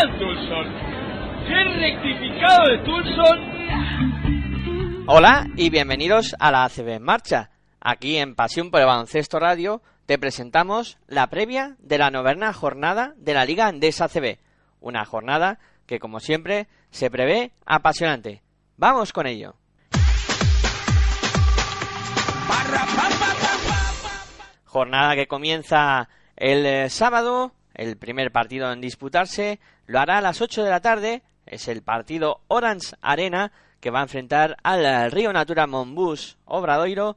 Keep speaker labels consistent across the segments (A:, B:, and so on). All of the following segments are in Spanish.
A: Ryan Tulson! ¡Qué rectificado de Tulson!
B: Hola y bienvenidos a la ACB en marcha. Aquí en Pasión por el Baloncesto Radio te presentamos la previa de la novena jornada de la Liga Andesa ACB. Una jornada que como siempre se prevé apasionante. Vamos con ello. Jornada que comienza el eh, sábado, el primer partido en disputarse, lo hará a las 8 de la tarde, es el partido Orange Arena que va a enfrentar al Río Natura Monbus Obradoiro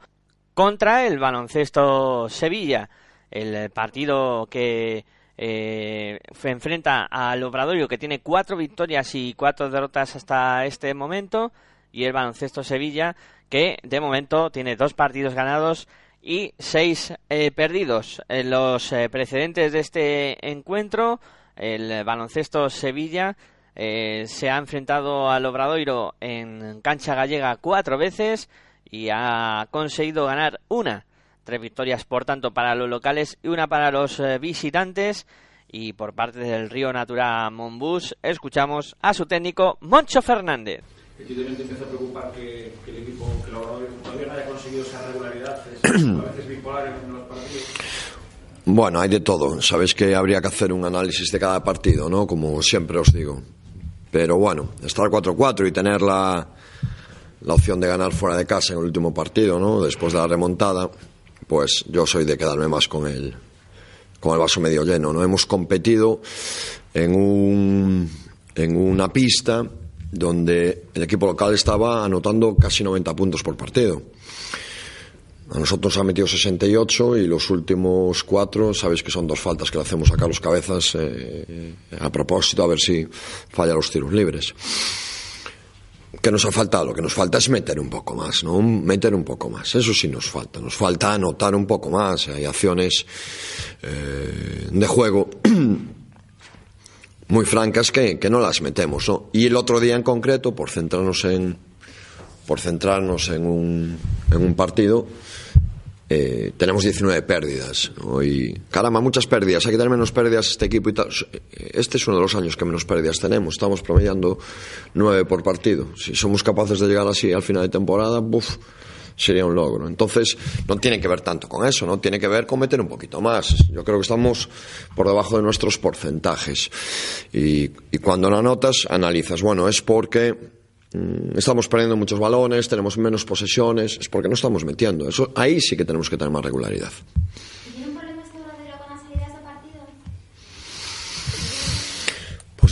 B: contra el baloncesto Sevilla. El partido que eh, enfrenta al Obradoiro que tiene cuatro victorias y cuatro derrotas hasta este momento y el baloncesto Sevilla que de momento tiene dos partidos ganados y seis eh, perdidos. En los eh, precedentes de este encuentro, el baloncesto Sevilla eh, se ha enfrentado al Obradoiro en cancha gallega cuatro veces y ha conseguido ganar una. Tres victorias, por tanto, para los locales y una para los visitantes. Y por parte del Río Natura Monbus, escuchamos a su técnico Moncho Fernández.
C: Evidentemente empieza a preocupar que, que el equipo, que el Obrador todavía no haya conseguido esa regularidad, es a veces bipolar en los partidos.
D: Bueno, hay de todo. Sabéis que habría que hacer un análisis de cada partido, ¿no? Como siempre os digo. Pero bueno, estar 4-4 y tener la, la opción de ganar fuera de casa en el último partido, ¿no? Después de la remontada, pues yo soy de quedarme más con el, con el vaso medio lleno, ¿no? Hemos competido en, un, en una pista donde el equipo local estaba anotando casi 90 puntos por partido. A nosotros ha metido 68 y los últimos cuatro, sabéis que son dos faltas que le hacemos a Carlos Cabezas eh, a propósito, a ver si falla los tiros libres. ¿Qué nos ha faltado? Lo que nos falta es meter un poco más, ¿no? Meter un poco más. Eso sí nos falta. Nos falta anotar un poco más. Hay acciones eh, de juego muy francas que, que no las metemos, ¿no? Y el otro día en concreto, por centrarnos en, por centrarnos en un, en un partido, eh, tenemos 19 pérdidas. ¿no? Caramba, muchas pérdidas. Hay que tener menos pérdidas este equipo y tal. Este es uno de los años que menos pérdidas tenemos. Estamos promediando 9 por partido. Si somos capaces de llegar así al final de temporada, buf, sería un logro. Entonces, no tiene que ver tanto con eso, ¿no? Tiene que ver con meter un poquito más. Yo creo que estamos por debajo de nuestros porcentajes. Y, cuando lo anotas, analizas, bueno, es porque mm, estamos perdiendo muchos balones, tenemos menos posesiones, es porque no estamos metiendo. Eso, ahí sí que tenemos que tener más regularidad.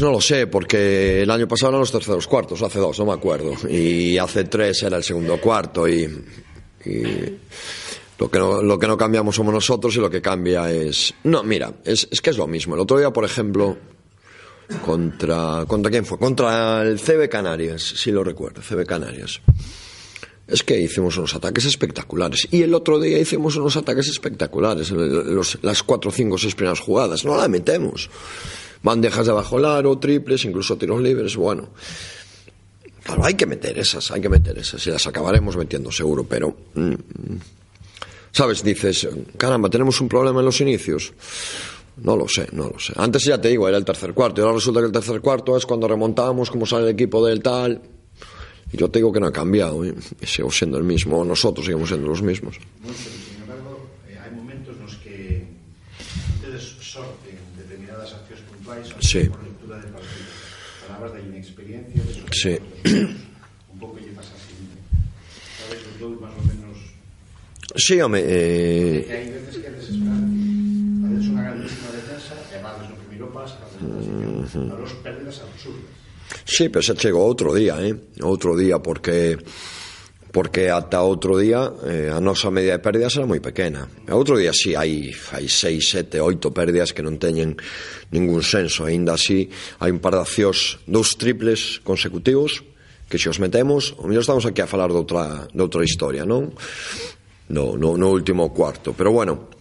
D: No lo sé, porque el año pasado eran los terceros cuartos, hace dos, no me acuerdo. Y hace tres era el segundo cuarto. Y, y lo, que no, lo que no cambiamos somos nosotros y lo que cambia es. No, mira, es, es que es lo mismo. El otro día, por ejemplo, contra. ¿Contra quién fue? Contra el CB Canarias, si lo recuerdo, CB Canarias. Es que hicimos unos ataques espectaculares. Y el otro día hicimos unos ataques espectaculares. Las cuatro, cinco, seis primeras jugadas. No la metemos. Bandejas de abajo el aro, triples, incluso tiros libres. Bueno. Claro, hay que meter esas, hay que meter esas. Y las acabaremos metiendo seguro, pero. mm, ¿Sabes? Dices, caramba, tenemos un problema en los inicios. No lo sé, no lo sé. Antes ya te digo, era el tercer cuarto. Y ahora resulta que el tercer cuarto es cuando remontamos, como sale el equipo del tal. Y yo te digo que no ha cambiado, ¿eh? Sigo siendo el mismo. Nosotros seguimos siendo los mismos.
C: Moncho, sin embargo, eh, hay momentos en los que ustedes sorten determinadas acciones puntuales
D: Sí.
C: Palabras de inexperiencia, de
D: Sí.
C: Un poco llevas así. ¿Sabes? dous máis ou menos
D: Sí, home, eh,
C: que hai veces que unha grandísima defensa e paso, a los pérdidas absurdas.
D: Sí, pero xa chegou outro día, eh? Outro día porque porque ata outro día eh, a nosa media de pérdidas era moi pequena. E outro día si sí, hai hai 6, 7, 8 pérdidas que non teñen ningún senso, aínda así hai un par de accións, dous triples consecutivos que se os metemos, o mellor estamos aquí a falar de outra, de outra historia, non? No, no, no último cuarto. Pero bueno,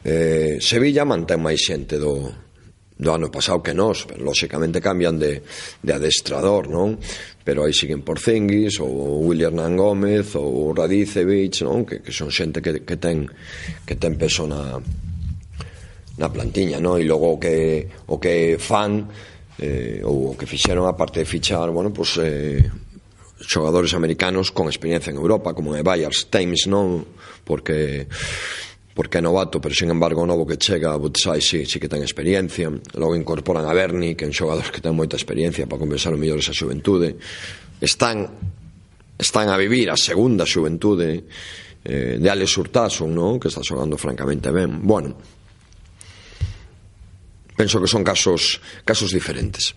D: eh, Sevilla mantén máis xente do, do ano pasado que nós, pero lóxicamente cambian de, de adestrador, non? pero aí siguen por Porcenguis ou William Hernán Gómez ou Radicevich, non? Que, que son xente que, que ten que ten peso na na plantiña, non? E logo o que o que fan eh, ou o que fixeron a parte de fichar, bueno, pois pues, eh, xogadores americanos con experiencia en Europa, como é Bayers Thames, non? Porque porque é novato, pero sin embargo o novo que chega a Butsai sí, sí que ten experiencia. Logo incorporan a Berni, que é un xogador que ten moita experiencia para compensar o mellor esa xuventude. Están están a vivir a segunda xuventude eh, de Alex Hurtasun, no? que está xogando francamente ben. Bueno penso que son casos casos diferentes.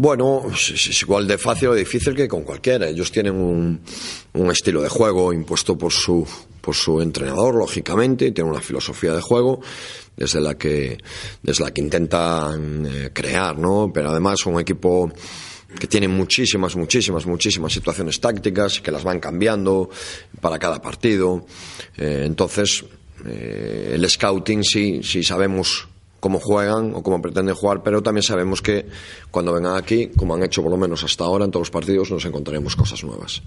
D: Bueno, es, igual de fácil o difícil que con cualquiera. Ellos tienen un, un estilo de juego impuesto por su, por su entrenador, lógicamente, y tienen una filosofía de juego desde la que, desde la que intentan eh, crear, ¿no? Pero además un equipo que tiene muchísimas, muchísimas, muchísimas situaciones tácticas que las van cambiando para cada partido. Eh, entonces, eh, el scouting sí, sí sabemos cómo juegan o cómo pretenden jugar, pero también sabemos que cuando vengan aquí, como han hecho por lo menos hasta ahora en todos los partidos, nos encontraremos cosas nuevas.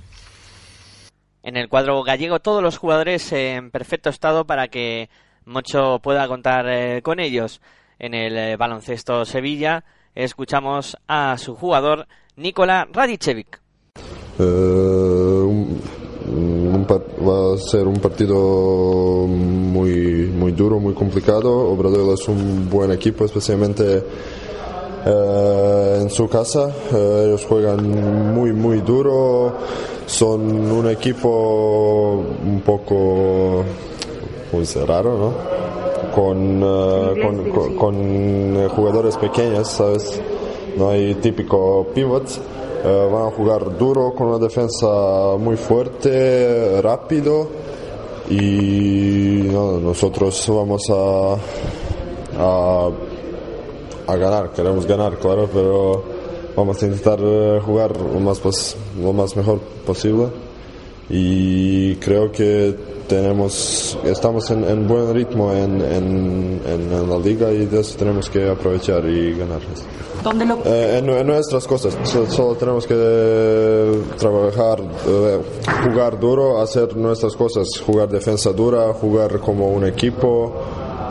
B: En el cuadro gallego todos los jugadores en perfecto estado para que Mocho pueda contar eh, con ellos. En el eh, baloncesto Sevilla escuchamos a su jugador Nikola Radicevic.
E: Eh, un- un par- va a ser un partido muy, muy duro, muy complicado. Obradoiro es un buen equipo, especialmente eh, en su casa. Eh, ellos juegan muy, muy duro. Son un equipo un poco, muy raro, ¿no? Con, con, con- con, eh, jugadores pequeños, ¿sabes? No hay típico pivot. Eh, van a jugar duro con una defensa muy fuerte, rápido. Y no, nosotros vamos a, a, ganar, queremos ganar, claro, pero vamos a intentar eh, jugar lo más, lo más mejor posible y creo que tenemos estamos en, en buen ritmo en, en, en- la liga y de eso tenemos que aprovechar y ganar.
F: ¿Dónde lo
E: Eh, en, nuestras cosas, so- solo tenemos que trabajar, eh, jugar duro, hacer nuestras cosas, jugar defensa dura, jugar como un equipo,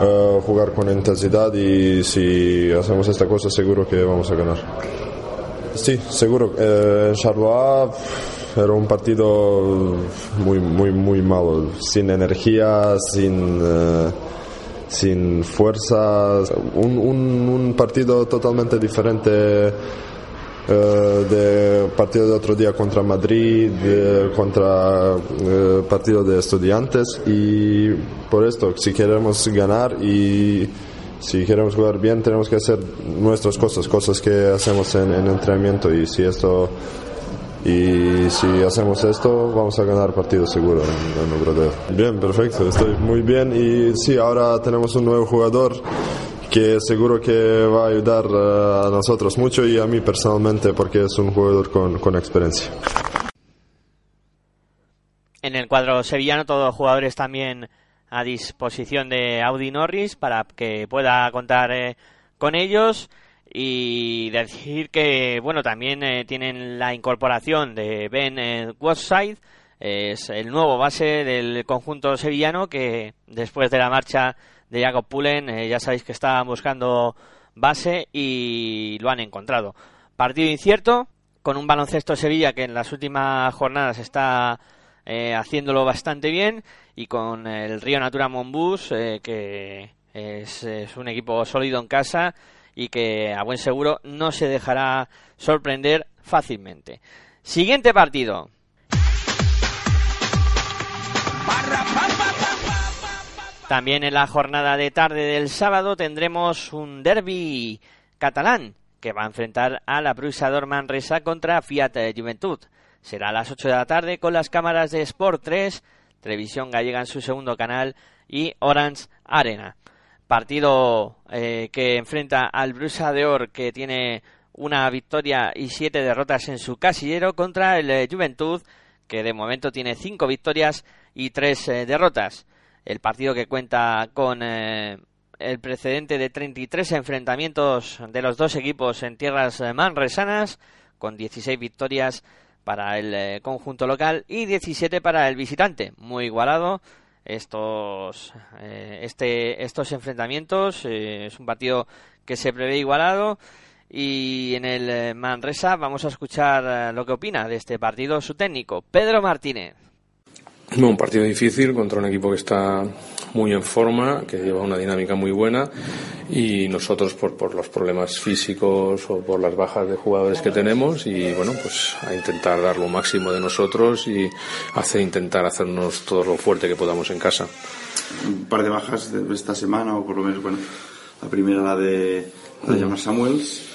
E: eh, jugar con intensidad y si hacemos esta cosa seguro que vamos a ganar. Sí, seguro. Eh, en Charleroi era un partido muy, muy, muy malo, sin energía, sin, eh, sin fuerza. Un, un, partido totalmente diferente eh, de partido de otro día contra Madrid, contra eh, partido de estudiantes. Y por esto, si queremos ganar y si queremos jugar bien, tenemos que hacer nuestras cosas, cosas que hacemos en, en entrenamiento. Y si esto y si hacemos esto vamos a ganar partido seguro en, en Obradoiro. Bien, perfecto, estoy muy bien y sí, ahora tenemos un nuevo jugador que seguro que va a ayudar eh, a nosotros mucho y a mí personalmente porque es un jugador con, con experiencia.
B: En el cuadro sevillano todos los jugadores también a disposición de Audi Norris para que pueda contar eh, con ellos y decir que bueno también eh, tienen la incorporación de Ben eh, Westside es el nuevo base del conjunto sevillano que después de la marcha de Jacob Pullen eh, ya sabéis que estaban buscando base y lo han encontrado. Partido incierto con un baloncesto Sevilla que en las últimas jornadas está eh, haciéndolo bastante bien y con el Río Natura Monbus eh, que es un equipo sólido en casa y que a buen seguro no se dejará sorprender fácilmente. Siguiente partido. También en la jornada de tarde del sábado tendremos un derby catalán que va a enfrentar a la Bruxa Manresa contra Fiat Juventud. Será a las 8 de la tarde con las cámaras de Sport 3, Televisión Gallega en su segundo canal y Orange Arena. Partido eh, que enfrenta al Brusa de Or que tiene una victoria y siete derrotas en su casillero contra el eh, Juventud que de momento tiene cinco victorias y tres eh, derrotas. El partido que cuenta con el precedente de 33 enfrentamientos de los dos equipos en tierras manresanas, con 16 victorias para el conjunto local y 17 para el visitante. Muy igualado estos, eh, este, estos enfrentamientos. eh, es un partido que se prevé igualado. Y en el eh, Manresa vamos a escuchar eh, lo que opina de este partido su técnico, Pedro Martínez.
F: No, un partido difícil contra un equipo que está muy en forma, que lleva una dinámica muy buena y nosotros por, por los problemas físicos o por las bajas de jugadores que tenemos y bueno, pues a intentar dar lo máximo de nosotros y hacer, intentar hacernos todo lo fuerte que podamos en casa.
G: un par de bajas de esta semana, o por lo menos, bueno, la primera la de, la de Samuels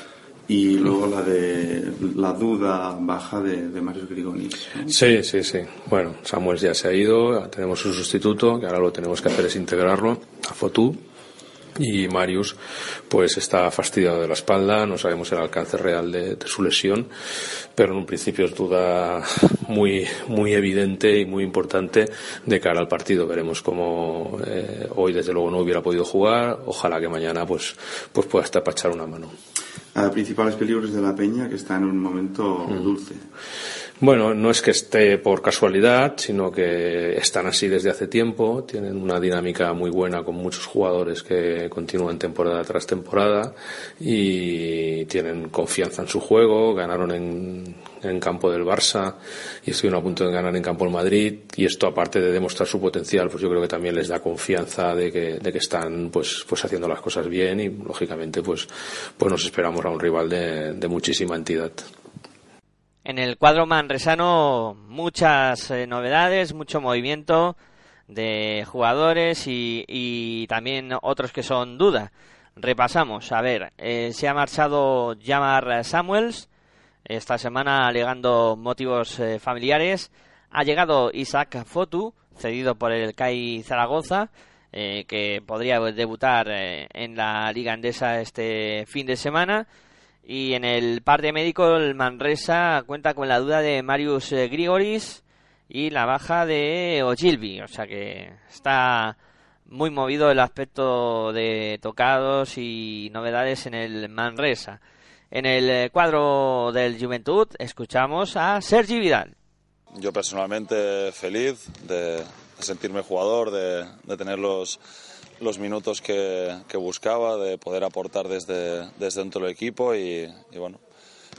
G: y luego la de la duda baja de, Marius Grigonis.
F: Sí, sí, sí. Bueno, Samuel ya se ha ido, tenemos un sustituto, que ahora lo tenemos que hacer es integrarlo a Fotú. Y Marius, pues está fastidiado de la espalda, no sabemos el alcance real de, su lesión, pero en un principio es duda muy, muy evidente y muy importante de cara al partido. Veremos cómo eh, hoy desde luego no hubiera podido jugar, ojalá que mañana pues, pues pueda estar para echar una mano.
G: A principales peligros de la Peña que está en un momento dulce.
F: Bueno, no es que esté por casualidad, sino que están así desde hace tiempo, tienen una dinámica muy buena con muchos jugadores que continúan temporada tras temporada y tienen confianza en su juego, ganaron en, en campo del Barça y estuvieron a punto de ganar en campo del Madrid y esto aparte de demostrar su potencial, pues yo creo que también les da confianza de que, de que están pues, pues haciendo las cosas bien y lógicamente pues, pues nos esperamos a un rival de, de muchísima entidad.
B: En el cuadro manresano muchas eh, novedades, mucho movimiento de jugadores y, también otros que son duda. Repasamos, a ver, eh, se ha marchado Jamar Samuels esta semana alegando motivos eh, familiares. Ha llegado Isaac Fotu, cedido por el CAI Zaragoza, eh, que podría debutar en la Liga Andesa este fin de semana. Y en el parte médico, el Manresa cuenta con la duda de Marius eh, Grigoris y la baja de Ogilvy. O sea que está muy movido el aspecto de tocados y novedades en el Manresa. En el eh, cuadro del Juventud escuchamos a Sergi Vidal.
H: Yo personalmente feliz de, sentirme jugador, de, de tener los, los minutos que, que buscaba, de poder aportar desde, desde dentro del equipo y, y bueno,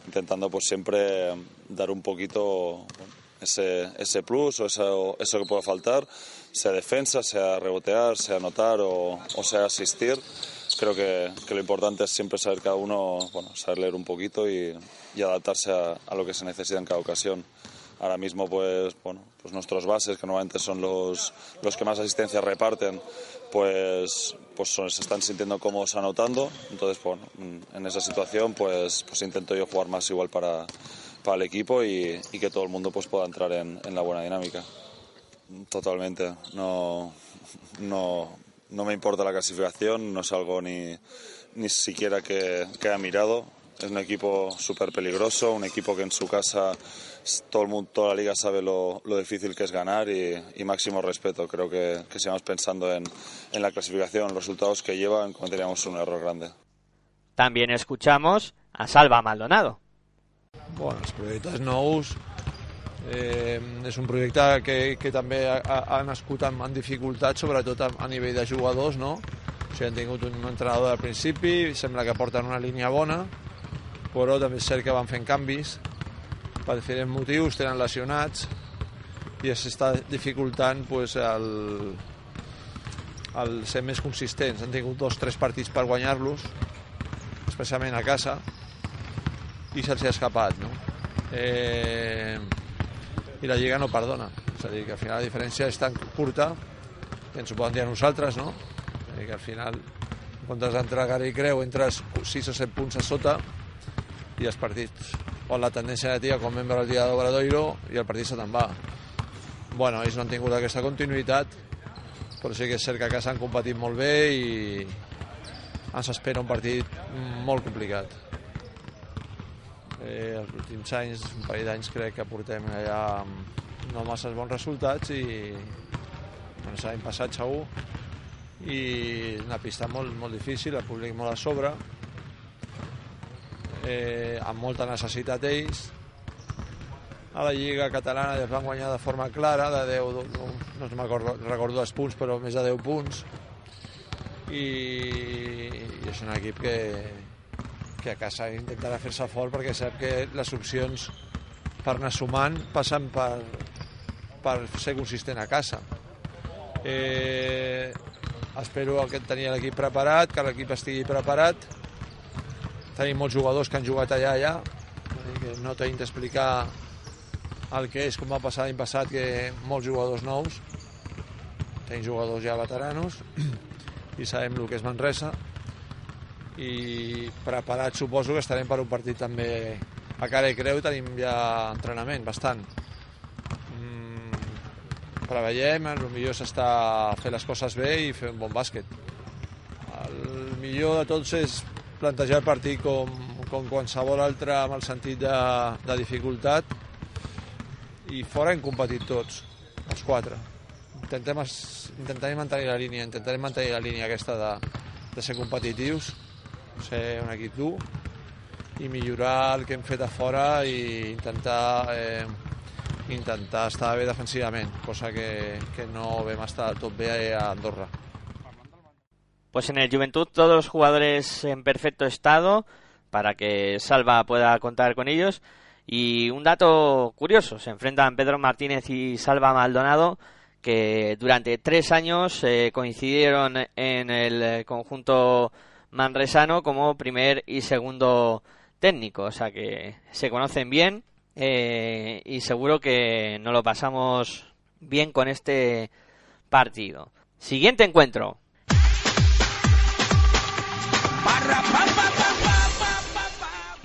H: intentando pues siempre dar un poquito ese, ese plus o eso, eso que pueda faltar, sea defensa, sea rebotear, sea anotar o, o sea asistir. Creo que, que lo importante es siempre saber cada uno, bueno, saber leer un poquito y, y adaptarse a, a lo que se necesita en cada ocasión. Ahora mismo, pues, bueno, pues nuestros bases, que normalmente son los, los que más asistencia reparten, pues, pues se están sintiendo cómodos anotando. Entonces, bueno, en esa situación, pues, pues intento yo jugar más igual para, para el equipo y, y que todo el mundo pues, pueda entrar en, la buena dinámica. Totalmente. No, no, no me importa la clasificación, no es algo ni, ni siquiera que, que haya mirado. Es un equipo súper peligroso, un equipo que en su casa todo el mundo, toda la liga sabe lo, lo difícil que es ganar y, y máximo respeto. Creo que, que si vamos pensando en, en la clasificación, los resultados que llevan, cometeríamos un error grande.
B: También escuchamos a Salva Maldonado.
I: Bueno, els projectes nous eh, és un projecte que, que també ha, ha ha nascut amb, amb dificultats, sobretot a, a nivell de jugadors, no? O sigui, han tingut un entrenador al principi, sembla que porten una línia bona, però també és cert que van fent canvis per diferents motius, tenen lesionats, i s'està dificultant pues, el, el ser més consistents. Han tingut dos tres partits per guanyar-los, especialment a casa, i se'ls ha escapat. No? Eh, I la Lliga no perdona. És a dir, que al final la diferència és tan curta que ens ho poden dir a nosaltres, no? A dir, que al final, en comptes d'entrar a i creu, entres 6 o 7 punts a sota i els partits o la tendència negativa com membre el dia d'Obradoiro i el partit se te'n va. Bueno, ells no han tingut aquesta continuïtat, però sí que és cert que a casa han competit molt bé i ens espera un partit molt complicat. Eh, els últims anys, un parell d'anys crec que portem allà no massa bons resultats i bueno, l'any passat segur i una pista molt, molt difícil, el públic molt a sobre eh, amb molta necessitat ells. A la Lliga Catalana ja van guanyar de forma clara de 10, no, no recordo, recordo els punts però més de 10 punts. I, i és un equip que, que a casa intentarà fer-se fort perquè sap que les opcions per anar sumant passen per, per ser consistent a casa. Eh, espero que tenir l'equip preparat que l'equip estigui preparat tenim molts jugadors que han jugat allà allà que no tenim d'explicar el que és com va passar l'any passat que molts jugadors nous. Tenim jugadors ja veteranos i sabem el que és Manresa. I preparat suposo que estarem per un partit també a cara i creu tenim ja entrenament bastant. Mm, preveiem el millor és estar a fer les coses bé i fer un bon bàsquet. El millor de tots és plantejar el partit com, com qualsevol altre amb el sentit de, de dificultat i fora hem competit tots, els quatre. Intentem, intentarem mantenir la línia, intentarem mantenir la línia aquesta de, de ser competitius, ser un equip dur i millorar el que hem fet a fora i intentar eh, intentar estar bé defensivament, cosa que, que no vam estar tot bé a Andorra.
B: Pues en el Juventud todos los jugadores en perfecto estado para que Salva pueda contar con ellos. Y un dato curioso, se enfrentan Pedro Martínez y Salva Maldonado, que durante tres años eh, coincidieron en el conjunto manresano como primer y segundo técnico, o sea que se conocen bien eh, y seguro que nos lo pasamos bien con este partido. Siguiente encuentro.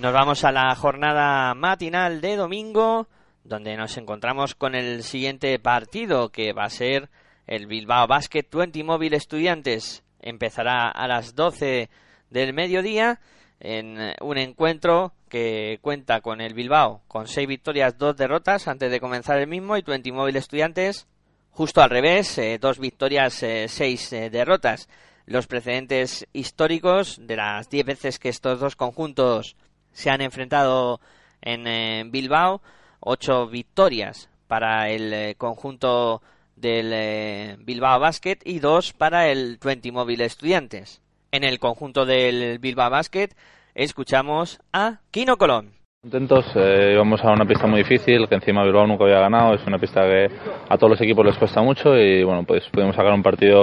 B: Nos vamos a la jornada matinal de domingo, donde nos encontramos con el siguiente partido, que va a ser el Bilbao Basket 20 Móvil Estudiantes. Empezará a las 12 del mediodía en un encuentro que cuenta con el Bilbao con 6 victorias, 2 derrotas antes de comenzar el mismo y 20 Móvil Estudiantes justo al revés, eh, dos victorias, 6 derrotas. Los precedentes históricos de las 10 veces que estos dos conjuntos se han enfrentado en eh, Bilbao, ocho victorias para el eh, conjunto del eh, Bilbao Basket y dos para el 20 Móvil Estudiantes. En el conjunto del Bilbao Basket escuchamos a Kino Colón.
J: Contentos, eh, íbamos a una pista muy difícil, que encima Bilbao nunca había ganado, es una pista que a todos los equipos les cuesta mucho y bueno, pues pudimos sacar un partido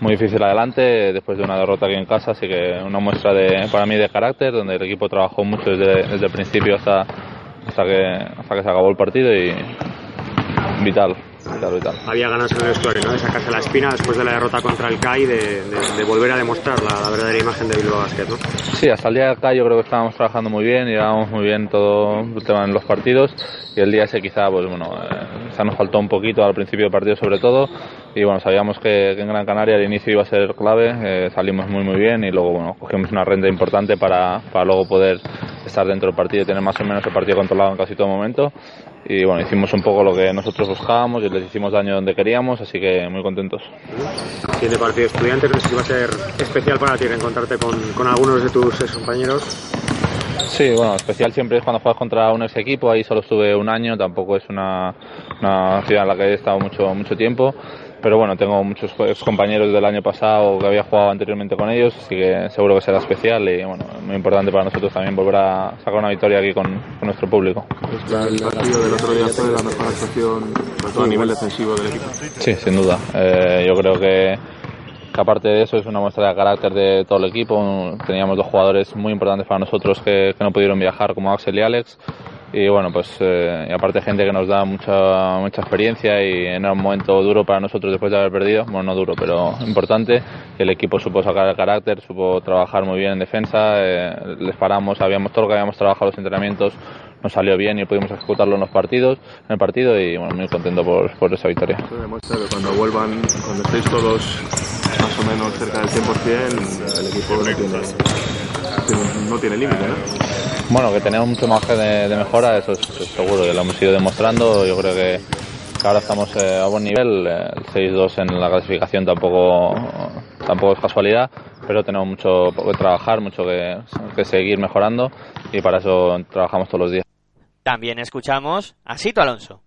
J: muy difícil adelante después de una derrota aquí en casa, así que una muestra de, para mí de carácter, donde el equipo trabajó mucho desde, desde el principio hasta, hasta, que, hasta que se acabó el partido y vital,
K: Había ganas en el ¿no? De sacarse la espina después de la derrota contra el CAI, de, de, de volver a demostrar la, la, verdadera imagen de Bilbao Basket, ¿no?
J: Sí, hasta el día de acá yo creo que estábamos trabajando muy bien, llevábamos muy bien todo el tema en los partidos y el día ese quizá, pues bueno, eh, quizá nos faltó un poquito al principio del partido sobre todo y bueno, sabíamos que, que en Gran Canaria el inicio iba a ser clave, eh, salimos muy muy bien y luego bueno, cogimos una renta importante para, para luego poder estar dentro del partido y tener más o menos el partido controlado en casi todo momento y bueno, hicimos un poco lo que nosotros buscábamos y les hicimos daño donde queríamos, así que muy contentos.
K: Tiene partido estudiantes, no sé si va a ser especial para ti encontrarte con, con algunos de tus compañeros.
J: Sí, bueno, especial siempre es cuando juegas contra un ex equipo, ahí solo estuve un año, tampoco es una, una ciudad en la que he estado mucho, mucho tiempo pero bueno, tengo muchos compañeros del año pasado que había jugado anteriormente con ellos, así que seguro que será especial y bueno, muy importante para nosotros también volver a sacar una victoria aquí con, con nuestro público.
L: El partido del otro día fue la mejor actuación, sobre todo a nivel defensivo del equipo.
J: Sí, sin duda. Eh, yo creo que, que aparte de eso es una muestra de carácter de todo el equipo. Teníamos dos jugadores muy importantes para nosotros que, que no pudieron viajar, como Axel y Alex. Y bueno, pues eh, aparte gente que nos da mucha, mucha experiencia y en un momento duro para nosotros después de haber perdido, bueno, no duro, pero importante, el equipo supo sacar el carácter, supo trabajar muy bien en defensa, eh, les paramos, sabíamos todo lo que habíamos trabajado los entrenamientos, nos salió bien y pudimos ejecutarlo en los partidos, en el partido y bueno, muy contento por, por esa victoria.
L: Eso demuestra que cuando vuelvan, cuando estéis todos más o menos cerca del 100%, el equipo no tiene- no tiene límite, ¿no?
J: Bueno, que tenemos mucho margen de, de mejora, eso es, eso es seguro, que lo hemos ido demostrando. Yo creo que, que ahora estamos eh, a buen nivel. eh, El 6-2 en la clasificación tampoco, tampoco es casualidad, pero tenemos mucho que trabajar, mucho que, que seguir mejorando y para eso trabajamos todos los días.
B: También escuchamos a Sito Alonso.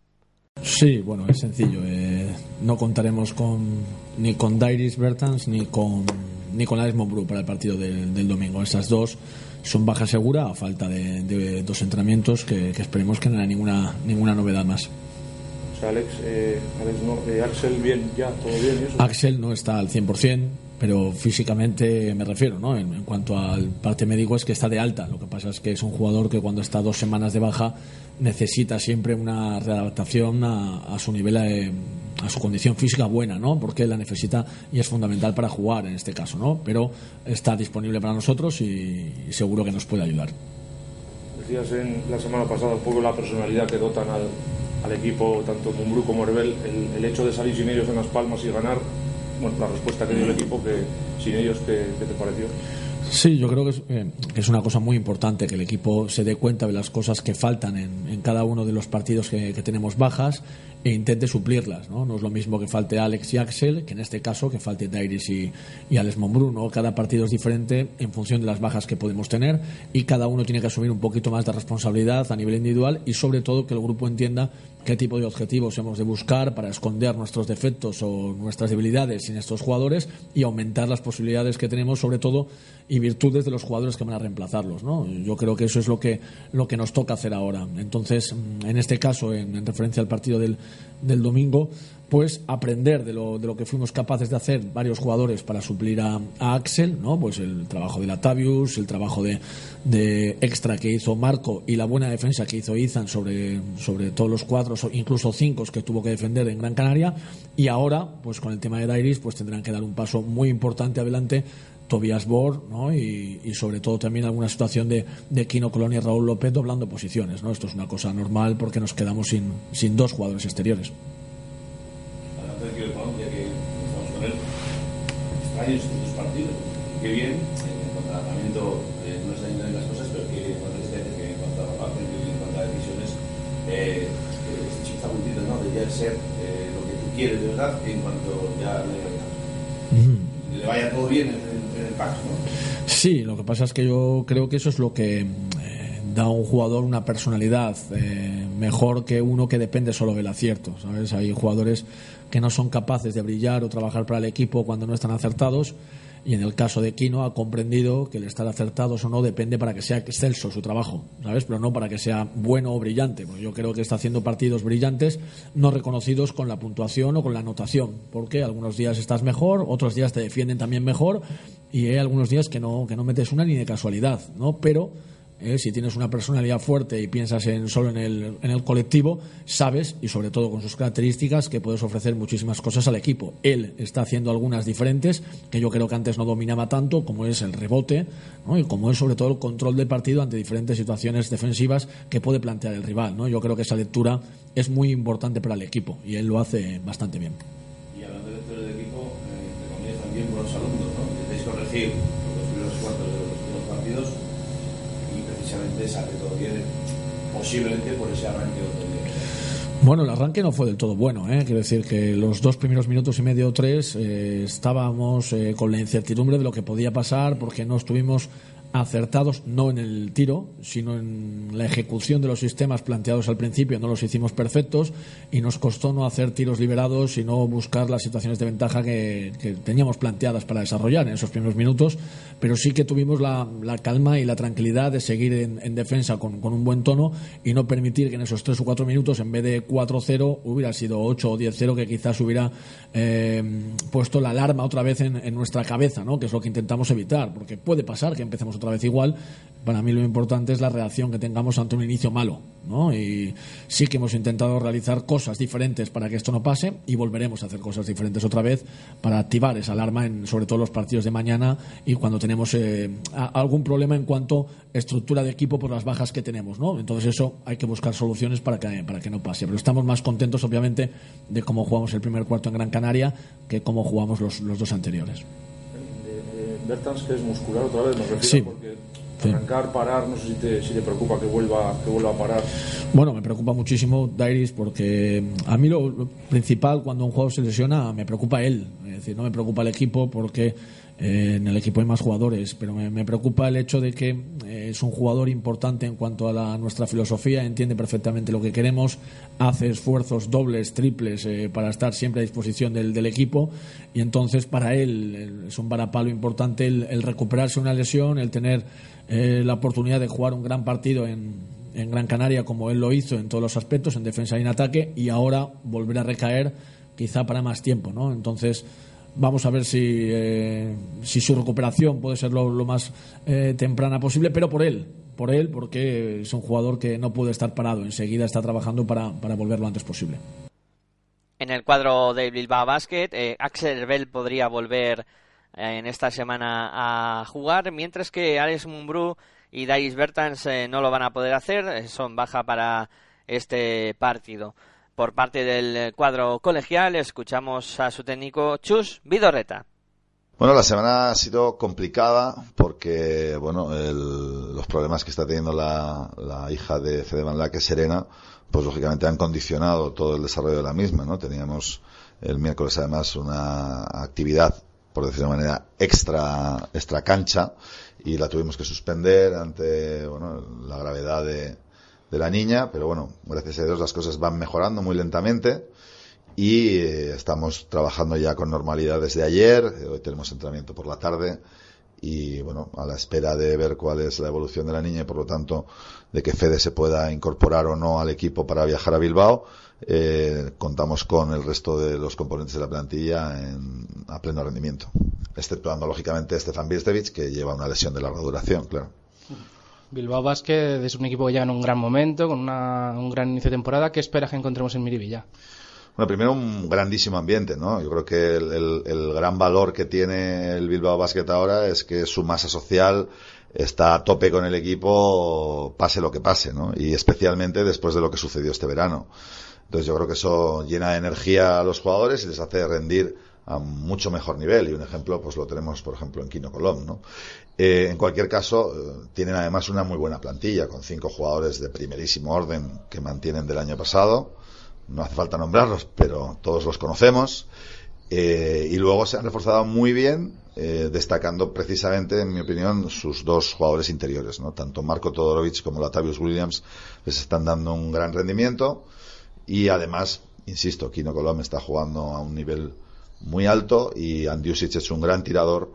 M: Sí, bueno, es sencillo. eh, no contaremos con ni con Dairis Bertans ni con ni con Alex Monbru para el partido del, del domingo. Esas dos son baja segura a falta de, de dos entrenamientos que, que esperemos que no haya ninguna ninguna novedad más.
C: O sea, Alex, eh, Alex no, eh, Axel, bien, ya, todo bien. ¿y eso?
M: Axel no está al 100%, pero físicamente me refiero, ¿no? En, en cuanto al parte médico es que está de alta. Lo que pasa es que es un jugador que cuando está dos semanas de baja necesita siempre una readaptación a, a su nivel, eh, su condición física buena, ¿no? Porque la necesita y es fundamental para jugar en este caso, ¿no? Pero está disponible para nosotros y, seguro que nos puede ayudar.
C: Decías en la semana pasada un poco la personalidad que dotan al, equipo, tanto Mumbrú como Herbel, el, el hecho de salir sin ellos en Las Palmas y ganar, bueno, la respuesta que dio el equipo, que sin ellos, ¿qué, qué te pareció?
M: Sí, yo creo que es, eh, es una cosa muy importante que el equipo se dé cuenta de las cosas que faltan en, en cada uno de los partidos que, tenemos bajas e intente suplirlas. ¿no? no es lo mismo que falte Alex y Axel, que en este caso que falte Dairis y, y Alex Monbru. ¿no? Cada partido es diferente en función de las bajas que podemos tener y cada uno tiene que asumir un poquito más de responsabilidad a nivel individual y sobre todo que el grupo entienda qué tipo de objetivos hemos de buscar para esconder nuestros defectos o nuestras debilidades en estos jugadores y aumentar las posibilidades que tenemos, sobre todo, y virtudes de los jugadores que van a reemplazarlos. ¿no? Yo creo que eso es lo que, lo que nos toca hacer ahora. Entonces, mm, en este caso, en, en referencia al partido del, del domingo, pues aprender de lo, de lo que fuimos capaces de hacer varios jugadores para suplir a, Axel, ¿no? Pues el trabajo de Latavius, el trabajo de, de extra que hizo Marco y la buena defensa que hizo Izan sobre, sobre todos los cuatro, incluso cinco que tuvo que defender en Gran Canaria. Y ahora, pues con el tema de Dairis, pues tendrán que dar un paso muy importante adelante Tobias Bor ¿no? y, y sobre todo también alguna situación de, de Kino Colonia y Raúl López doblando posiciones. ¿no? Esto es una cosa normal porque nos quedamos sin, sin dos jugadores exteriores.
N: Qué bien, en cuanto a tratamiento eh, no están yendo bien las cosas, pero que en cuanto a que en cuanto a papel, que en cuanto a decisiones, eh, chico está cumplido, ¿no? Debería ser eh, lo que tú quieres de verdad en cuanto ya le, le vaya todo bien en, en- en el pack, ¿no?
M: Sí, lo que pasa es que yo creo que eso es lo que eh, da a un jugador una personalidad eh, mejor que uno que depende solo del acierto. ¿sabes? Hay jugadores que no son capaces de brillar o trabajar para el equipo cuando no están acertados. Y en el caso de Kino ha comprendido que el estar acertados o no depende para que sea excelso su trabajo, ¿sabes? Pero no para que sea bueno o brillante. Porque yo creo que está haciendo partidos brillantes, no reconocidos con la puntuación o con la anotación. Porque algunos días estás mejor, otros días te defienden también mejor, y hay algunos días que no, que no metes una ni de casualidad, ¿no? Pero eh, si tienes una personalidad fuerte y piensas en, solo en el, en el colectivo, sabes, y sobre todo con sus características, que puedes ofrecer muchísimas cosas al equipo. Él está haciendo algunas diferentes, que yo creo que antes no dominaba tanto, como es el rebote, ¿no? y como es sobre todo el control del partido ante diferentes situaciones defensivas que puede plantear el rival. ¿no? Yo creo que esa lectura es muy importante para el equipo, y él lo hace bastante bien.
N: Y hablando de lectores de equipo, eh, comillas también buenos alumnos, corregir los primeros cuartos de los partidos y precisamente sale todo bien, posiblemente por ese arranque otro día.
M: Bueno, el arranque no fue del todo bueno, ¿eh? quiero decir que los dos primeros minutos y medio o tres eh, estábamos eh, con la incertidumbre de lo que podía pasar porque no estuvimos acertados no en el tiro, sino en la ejecución de los sistemas planteados al principio. No los hicimos perfectos y nos costó no hacer tiros liberados, sino buscar las situaciones de ventaja que, teníamos planteadas para desarrollar en esos primeros minutos. Pero sí que tuvimos la, calma y la tranquilidad de seguir en, en defensa con, con un buen tono y no permitir que en esos tres o cuatro minutos, en vez de 4-0, hubiera sido 8 o 10-0, que quizás hubiera eh, puesto la alarma otra vez en, en nuestra cabeza, ¿no? que es lo que intentamos evitar, porque puede pasar que empecemos otra vez igual. Para mí lo importante es la reacción que tengamos ante un inicio malo. ¿no? Y sí que hemos intentado realizar cosas diferentes para que esto no pase y volveremos a hacer cosas diferentes otra vez para activar esa alarma, en, sobre todo los partidos de mañana y cuando tenemos eh, algún problema en cuanto estructura de equipo por las bajas que tenemos. ¿no? Entonces eso hay que buscar soluciones para que, para que no pase. Pero estamos más contentos, obviamente, de cómo jugamos el primer cuarto en Gran Canaria que cómo jugamos los, los dos anteriores.
C: Bertans, que es muscular otra vez, nos refiero
M: Sí.
C: porque arrancar, parar, no sé si te, si te preocupa que vuelva, que vuelva a parar.
M: Bueno, me preocupa muchísimo Dairis porque mm, a mí lo, lo principal cuando un jugador se lesiona me preocupa él. Es decir, no me preocupa el equipo porque eh, en el equipo hay más jugadores, pero me, preocupa el hecho de que eh, es un jugador importante en cuanto a la- nuestra filosofía, entiende perfectamente lo que queremos, hace esfuerzos dobles, triples eh, para estar siempre a disposición del, equipo y entonces para él es un varapalo importante el, recuperarse una lesión, el tener la oportunidad de jugar un gran partido en, en Gran Canaria como él lo hizo en todos los aspectos, en defensa y en ataque, y ahora volver a recaer quizá para más tiempo, ¿no? Entonces vamos a ver si, eh, si su recuperación puede ser lo, más eh, temprana posible, pero por él, por él, porque es un jugador que no puede estar parado, enseguida está trabajando para, para volver lo antes posible.
B: En el cuadro del Bilbao Basket, eh, Axel Bell podría volver eh, en esta semana a jugar, mientras que Alex Mumbrú y Dais Bertans no lo van a poder hacer, son baja para este partido. Por parte del eh, cuadro colegial, escuchamos a su técnico Chus Vidorreta.
O: Bueno, la semana ha sido complicada porque, bueno, el- los problemas que está teniendo la, la hija de Fede Van Laque, Serena, pues lógicamente han condicionado todo el desarrollo de la misma, ¿no? Teníamos el miércoles además una actividad, por decirlo de manera, extra, extra cancha y la tuvimos que suspender ante, bueno, la gravedad de, de la niña, pero bueno, gracias a Dios las cosas van mejorando muy lentamente y eh, estamos trabajando ya con normalidad desde ayer. Eh, Hoy tenemos entrenamiento por la tarde y bueno, a la espera de ver cuál es la evolución de la niña y por lo tanto de que Fede se pueda incorporar o no al equipo para viajar a Bilbao. eh, contamos con el resto de los componentes de la plantilla en- a pleno rendimiento, exceptuando lógicamente Stefan Birstevich que lleva una lesión de larga duración, claro.
P: Bilbao Basket es un equipo que llega en un gran momento, con una- un gran inicio de temporada. ¿Qué esperas que encontremos en Miribilla?
O: Bueno, primero un grandísimo ambiente, ¿no? Yo creo que el, el- el gran valor que tiene el Bilbao Basket ahora es que su masa social está a tope con el equipo, pase lo que pase, ¿no? Y especialmente después de lo que sucedió este verano. Entonces yo creo que eso llena de energía a los jugadores y les hace rendir a mucho mejor nivel. Y un ejemplo, pues lo tenemos, por ejemplo, en Quino Colom, ¿no? Eh, en cualquier caso, eh, tienen además una muy buena plantilla, con cinco jugadores de primerísimo orden que mantienen del año pasado. No hace falta nombrarlos, pero todos los conocemos. Eh, y luego se han reforzado muy bien, destacando precisamente, en mi opinión, sus dos jugadores interiores, ¿no? Tanto Marco Todorovic como Latavius Williams les están dando un gran rendimiento. Y además, insisto, Kino Colom está jugando a un nivel muy alto y Andiusic es un gran tirador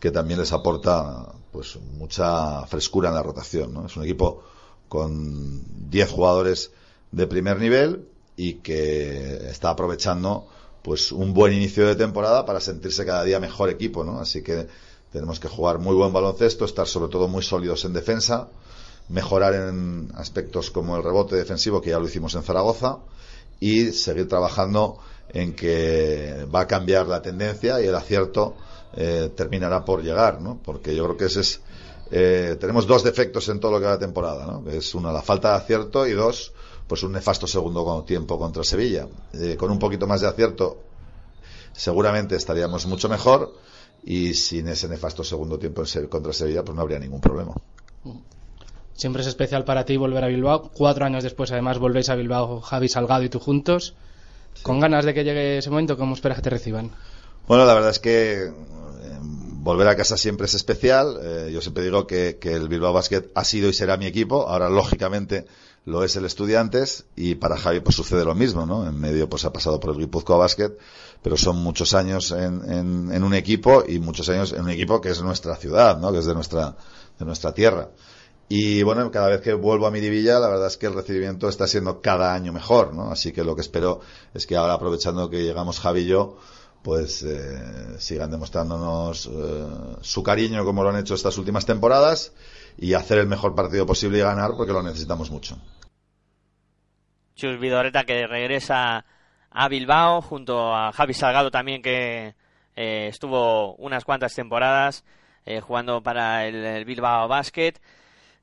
O: que también les aporta pues mucha frescura en la rotación. ¿no? Es un equipo con 10 jugadores de primer nivel y que está aprovechando pues un buen inicio de temporada para sentirse cada día mejor equipo, ¿no? Así que tenemos que jugar muy buen baloncesto, estar sobre todo muy sólidos en defensa, mejorar en aspectos como el rebote defensivo, que ya lo hicimos en Zaragoza, y seguir trabajando en que va a cambiar la tendencia y el acierto eh, terminará por llegar, ¿no? Porque yo creo que ese es eh, tenemos dos defectos en todo lo que va la temporada, ¿no? Es una la falta de acierto y dos pues un nefasto segundo tiempo contra Sevilla. Eh, con un poquito más de acierto seguramente estaríamos mucho mejor y sin ese nefasto segundo tiempo contra Sevilla pues no habría ningún problema.
P: Siempre es especial para ti volver a Bilbao. Cuatro años después, además, volvéis a Bilbao, Javi Salgado y tú juntos. Con ganas de que llegue ese momento, ¿cómo esperas que te reciban?
O: Bueno, la verdad es que eh, volver a casa siempre es especial. Eh, yo siempre digo que, el Bilbao Basket ha sido y será mi equipo. Ahora, lógicamente, lo es el Estudiantes y para Javi pues sucede lo mismo, ¿no? En medio pues ha pasado por el Guipúzcoa Basket, pero son muchos años en, en, en un equipo y muchos años en un equipo que es nuestra ciudad, ¿no? Que es de nuestra, de nuestra tierra. Y bueno, cada vez que vuelvo a Miribilla, la verdad es que el recibimiento está siendo cada año mejor, ¿no? Así que lo que espero es que ahora, aprovechando que llegamos Javi y yo, pues eh, sigan demostrándonos eh, su cariño como lo han hecho estas últimas temporadas y hacer el mejor partido posible y ganar porque lo necesitamos mucho.
B: Chus Vidoreta que regresa a Bilbao junto a Javi Salgado también que eh, estuvo unas cuantas temporadas eh, jugando para el, el Bilbao Basket.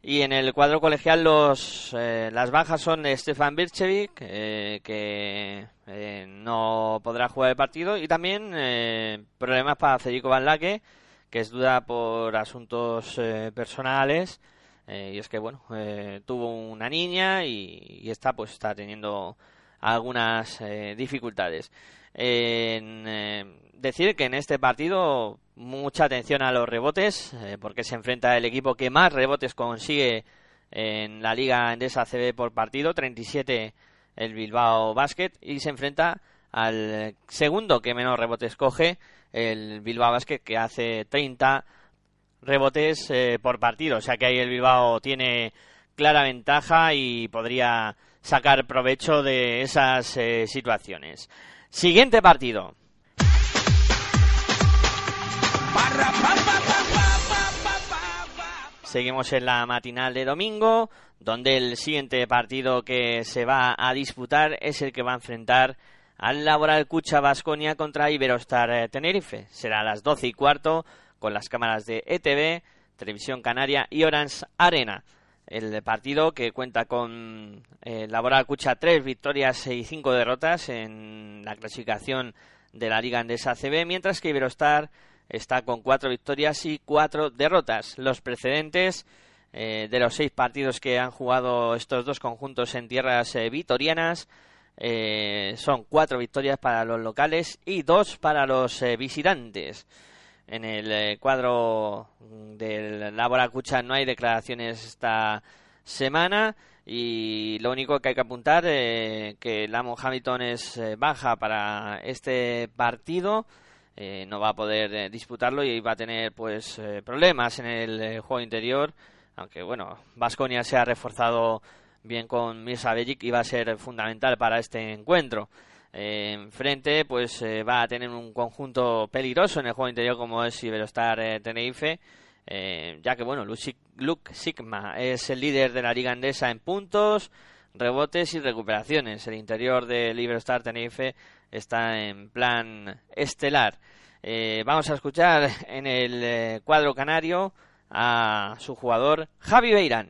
B: Y en el cuadro colegial los, eh, las bajas son Stefan Birchevic, eh, que eh, no podrá jugar el partido, y también eh, problemas para Federico Van Laque, que es duda por asuntos eh, personales. y es que, bueno, tuvo una niña y, esta pues está teniendo algunas dificultades. En, decir que en este partido mucha atención a los rebotes, eh, porque se enfrenta el equipo que más rebotes consigue en la Liga Endesa CB por partido, 37 el Bilbao Basket, y se enfrenta al segundo que menos rebotes coge, el Bilbao Basket, que hace 30 rebotes eh, por partido. O sea que ahí el Bilbao tiene clara ventaja y podría sacar provecho de esas eh, situaciones. Siguiente partido. Seguimos en la matinal de domingo, donde el siguiente partido que se va a disputar es el que va a enfrentar al Laboral Cucha Vasconia contra Iberostar eh, Tenerife. Será a las 12 y cuarto con las cámaras de ETV, Televisión Canaria y Orange Arena. El partido que cuenta con eh, Laboral Cucha tres victorias y cinco derrotas en la clasificación de la Liga Andesa CB, mientras que Iberostar está con cuatro victorias y cuatro derrotas. Los precedentes eh, de los seis partidos que han jugado estos dos conjuntos en tierras eh, vitorianas eh, son cuatro victorias para los locales y dos para los eh, visitantes. En el cuadro del Labora Cucha no hay declaraciones esta semana y lo único que hay que apuntar eh, que Lamon Hamilton es baja para este partido eh, no va a poder eh, disputarlo y va a tener pues eh, problemas en el eh, juego interior. Aunque bueno Vasconia se ha reforzado bien con Mirza Bellic y va a ser fundamental para este encuentro. Enfrente pues va a tener un conjunto peligroso en el juego interior como es Iberostar Tenerife. Ya que bueno Luke, Sigma es el líder de la liga andesa en puntos rebotes y recuperaciones. El interior del Iberostar Tenerife está en plan estelar Eh, vamos a escuchar en el eh, cuadro canario a su jugador Javi Beirán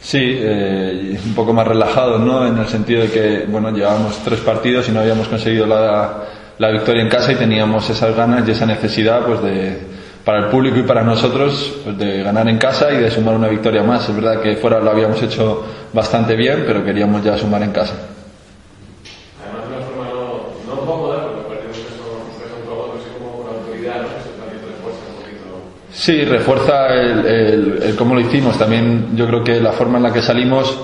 Q: Sí, eh, un poco más relajados, ¿no? En el sentido de que, bueno, llevábamos tres partidos y no habíamos conseguido la, la victoria en casa y teníamos esas ganas y esa necesidad, pues, de, para el público y para nosotros, pues, de ganar en casa y de sumar una victoria más. Es verdad que fuera lo habíamos hecho bastante bien, pero queríamos ya sumar en casa.
L: Además, de una forma no, no cómoda, porque parece que son, que son robots, así como con autoridad, ¿no? Eso también refuerza un poquito.
Q: Sí, refuerza el, el- el cómo lo hicimos. También yo creo que la forma en la que salimos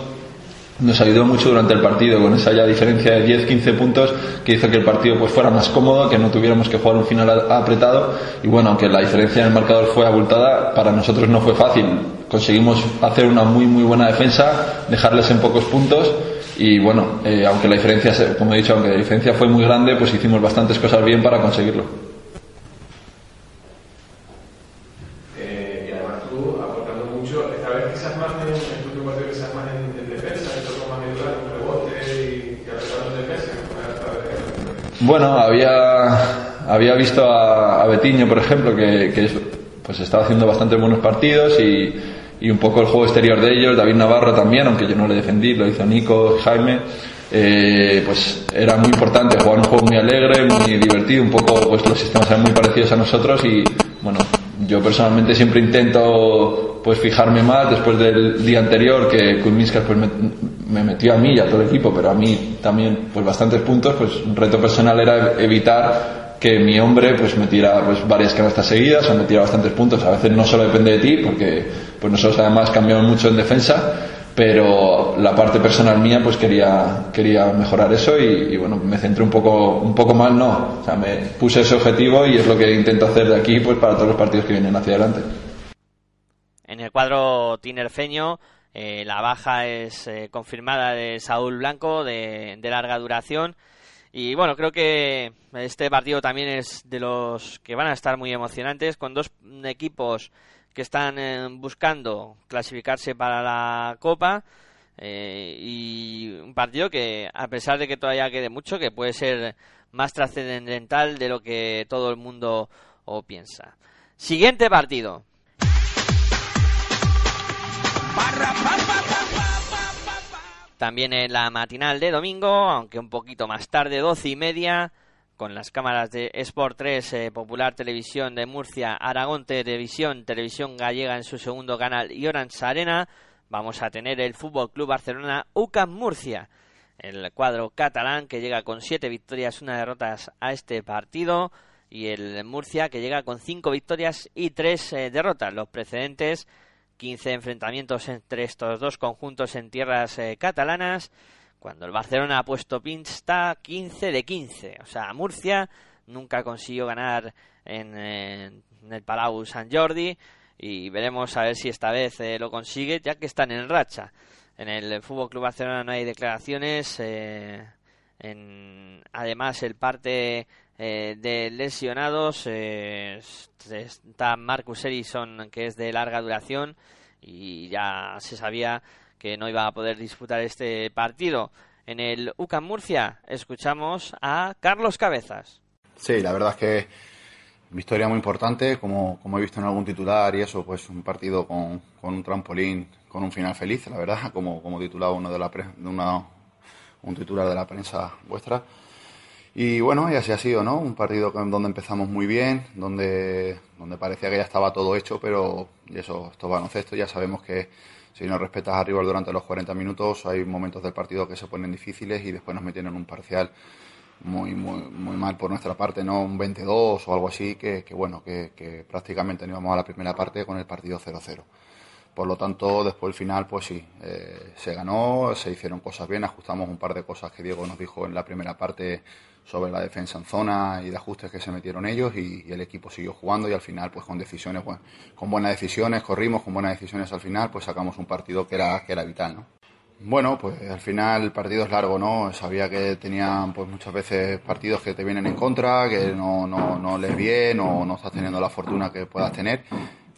Q: nos ayudó mucho durante el partido, con esa ya diferencia de 10-15 puntos que hizo que el partido pues fuera más cómodo, que no tuviéramos que jugar un final apretado. Y bueno, aunque la diferencia en el marcador fue abultada, para nosotros no fue fácil. Conseguimos hacer una muy muy buena defensa, dejarles en pocos puntos. Y bueno, eh, aunque la diferencia, como he dicho, aunque la diferencia fue muy grande, pues hicimos bastantes cosas bien para conseguirlo.
L: Eh, y además tú aportando mucho, esta vez quizás más en, en tu último partido, quizás más en, en defensa, en todo más ayudar, un rebote y, y apretando en defensa. esta vez.
Q: Bueno, había, había visto a, a Betiño, por ejemplo, que, que es- pues estaba haciendo bastante buenos partidos y, y un poco el juego exterior de ellos. David Navarro también, aunque yo no le defendí, lo hizo Nico, Jaime. Eh, pues era muy importante jugar un juego muy alegre, muy divertido, un poco pues los sistemas eran muy parecidos a nosotros y bueno, yo personalmente siempre intento pues fijarme más después del día anterior que Kulminskas pues me, me metió a mí y a todo el equipo, pero a mí también pues bastantes puntos, pues un reto personal era evitar que mi hombre pues metiera pues varias canastas seguidas o metiera bastantes puntos. A veces no solo depende de ti, porque pues nosotros además cambiamos mucho en defensa, pero la parte personal mía pues quería quería mejorar eso y, y, bueno me centré un poco un poco mal no o sea me puse ese objetivo y es lo que intento hacer de aquí pues para todos los partidos que vienen hacia adelante
B: en el cuadro tinerfeño eh, la baja es eh, confirmada de Saúl Blanco de, larga duración y bueno creo que este partido también es de los que van a estar muy emocionantes con dos equipos que están eh, buscando clasificarse para la Copa y un partido que a pesar de que todavía quede mucho que puede ser más trascendental de lo que todo el mundo o piensa. Siguiente partido. También en la matinal de domingo, aunque un poquito más tarde, doce y media, con las cámaras de Sport 3, eh, Popular Televisión de Murcia, Aragón Televisión, Televisión Gallega en su segundo canal y Orange Arena, vamos a tener el Fútbol Club Barcelona UCAM Murcia, el cuadro catalán que llega con siete victorias, una derrotas a este partido y el Murcia que llega con cinco victorias y tres eh, derrotas. Los precedentes 15 enfrentamientos entre estos dos conjuntos en tierras eh, catalanas, cuando el Barcelona ha puesto pinta 15 de 15. O sea, Murcia nunca consiguió ganar en, en el Palau San Jordi y veremos a ver si esta vez eh, lo consigue, ya que están en racha. En el Fútbol Club Barcelona no hay declaraciones. Eh, en, además, el parte eh, de lesionados eh, está Marcus Erison, que es de larga duración, y ya se sabía que no iba a poder disputar este partido. En el UCAM Murcia escuchamos a Carlos Cabezas.
R: Sí, la verdad es que victoria muy importante, como, como he visto en algún titular y eso, pues un partido con, con un trampolín, con un final feliz, la verdad, como, como uno de la pre- de una, un titular de la prensa vuestra. Y bueno, y así ha sido, ¿no? Un partido donde empezamos muy bien, donde, donde parecía que ya estaba todo hecho, pero eso, esto es baloncesto, ya sabemos que si no respetas a rival durante los 40 minutos, hay momentos del partido que se ponen difíciles y después nos metieron un parcial muy, muy, muy mal por nuestra parte, ¿no? Un 22 o algo así, que, que bueno, que, que prácticamente no íbamos a la primera parte con el partido 0-0. Por lo tanto, después del final, pues sí, eh, se ganó, se hicieron cosas bien, ajustamos un par de cosas que Diego nos dijo en la primera parte sobre la defensa en zona y de ajustes que se metieron ellos y, el equipo siguió jugando y al final, pues con decisiones, bueno, con buenas decisiones, corrimos con buenas decisiones al final, pues sacamos un partido que era, que era vital, ¿no? Bueno, pues al final el partido es largo, ¿no? Sabía que tenían pues muchas veces partidos que te vienen en contra, que no, no, no les bien o no estás teniendo la fortuna que puedas tener.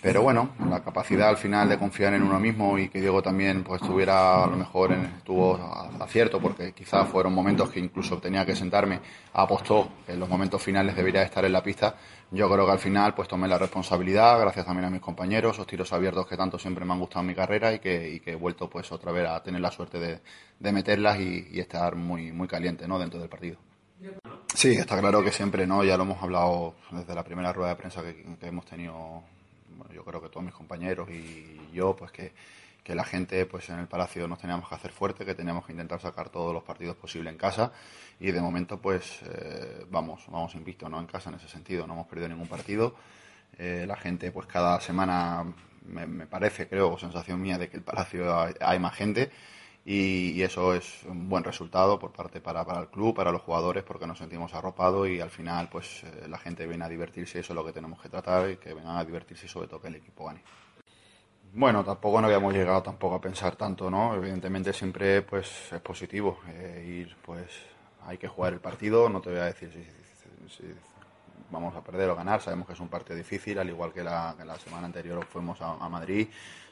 R: Pero bueno, la capacidad al final de confiar en uno mismo y que Diego también pues tuviera a lo mejor en, tuvo acierto porque quizás fueron momentos que incluso tenía que sentarme, apostó que en los momentos finales debería estar en la pista. Yo creo que al final pues tomé la responsabilidad, gracias también a mis compañeros, esos tiros abiertos que tanto siempre me han gustado en mi carrera y que, y que he vuelto pues otra vez a tener la suerte de, de meterlas y, y estar muy, muy caliente ¿no? dentro del partido. Sí, está claro que siempre, ¿no? Ya lo hemos hablado desde la primera rueda de prensa que, que hemos tenido, bueno, yo creo que todos mis compañeros y yo, pues que, que la gente, pues en el Palacio nos teníamos que hacer fuerte, que teníamos que intentar sacar todos los partidos posibles en casa y de momento, pues eh, vamos, vamos invicto, ¿no? En casa en ese sentido, no hemos perdido ningún partido. Eh, la gente, pues cada semana me, parece, creo, sensación mía de que el Palacio hay más gente y, y eso es un buen resultado por parte para, para el club, para los jugadores, porque nos sentimos arropados y al final pues eh, la gente viene a divertirse eso es lo que tenemos que tratar y que vengan a divertirse y sobre todo que el equipo gane. Bueno, tampoco no habíamos llegado tampoco a pensar tanto, ¿no? Evidentemente siempre pues es positivo eh, ir, pues hay que jugar el partido, no te voy a decir si, vamos a perder o ganar, sabemos que es un partido difícil, al igual que la, semana anterior fuimos a Madrid,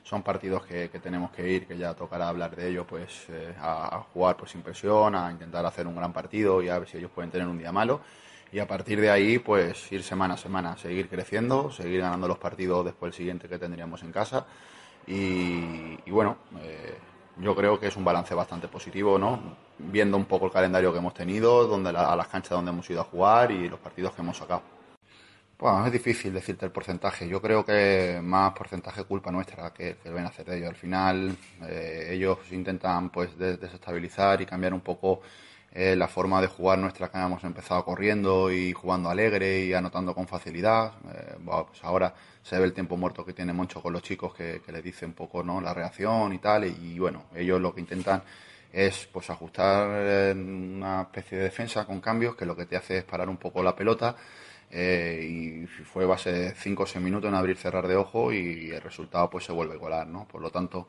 R: son partidos que, que tenemos que ir, que ya tocará hablar de ello, pues eh, a, jugar pues sin presión, a intentar hacer un gran partido y a ver si ellos pueden tener un día malo y a partir de ahí pues ir semana a semana, seguir creciendo, seguir ganando los partidos después el siguiente que tendríamos en casa y, y bueno, eh, yo creo que es un balance bastante positivo, ¿no? Viendo un poco el calendario que hemos tenido, donde la- a las canchas donde hemos ido a jugar y los partidos que hemos sacado. Bueno, es difícil decirte el porcentaje. Yo creo que más porcentaje culpa nuestra que, que a hacer de ellos. Al final, eh, ellos intentan pues de- desestabilizar y cambiar un poco eh, la forma de jugar nuestra que hemos empezado corriendo y jugando alegre y anotando con facilidad. Eh, pues ahora se ve el tiempo muerto que tiene Moncho con los chicos que, que le dice un poco no la reacción y tal y, bueno ellos lo que intentan es pues ajustar una especie de defensa con cambios que lo que te hace es parar un poco la pelota eh, y fue base de 5 o 6 minutos en abrir cerrar de ojo y el resultado pues se vuelve a colar ¿no? por lo tanto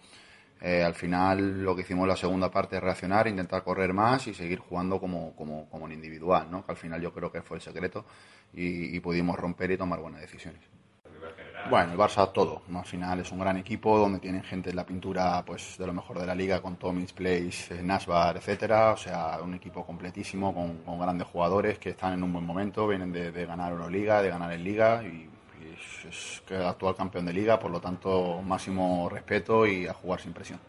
R: eh, al final lo que hicimos en la segunda parte es reaccionar, intentar correr más y seguir jugando como, como, como en individual, ¿no? que al final yo creo que fue el secreto y pudimos romper y tomar buenas decisiones. Bueno, el Barça todo, al final es un gran equipo donde tienen gente en la pintura pues de lo mejor de la liga con Tomic, Place, eh, Nasbar, etcétera, o sea, un equipo completísimo con, con grandes jugadores que están en un buen momento, vienen de, de ganar Euroliga, de ganar en Liga y, y es, es actual campeón de Liga, por lo tanto máximo respeto y a jugar sin presión.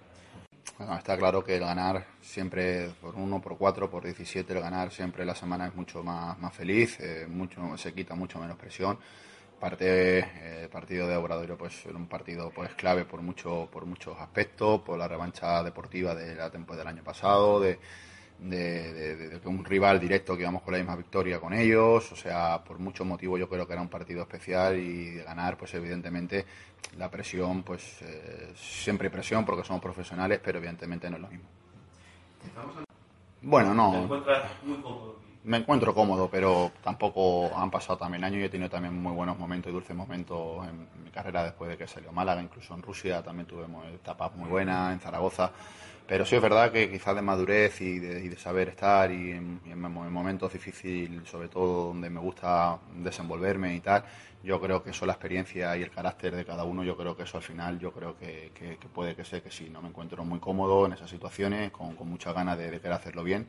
R: Bueno, está claro que el ganar siempre por uno, por cuatro, por 17, el ganar siempre la semana es mucho más, más feliz, eh, mucho, se quita mucho menos presión parte eh, el partido de Obradoiro pues era un partido pues clave por mucho por muchos aspectos por la revancha deportiva de la temporada del año pasado de, de, de, de, de un rival directo que íbamos con la misma victoria con ellos o sea por muchos motivos yo creo que era un partido especial y de ganar pues evidentemente la presión pues eh, siempre hay presión porque somos profesionales pero evidentemente no es lo mismo bueno no
N: ¿Te encuentras muy cómodo?
R: Me encuentro cómodo, pero tampoco han pasado también años y he tenido también muy buenos momentos y dulces momentos en mi carrera después de que salió Málaga, incluso en Rusia también tuvimos etapas muy buenas, en Zaragoza. Pero sí es verdad que quizás de madurez y de, saber estar y en, y en mom- en momentos difíciles, sobre todo donde me gusta desenvolverme y tal, yo creo que eso la experiencia y el carácter de cada uno, yo creo que eso al final, yo creo que, puede que sea que sí, no me encuentro muy cómodo en esas situaciones, con, con muchas ganas de, de querer hacerlo bien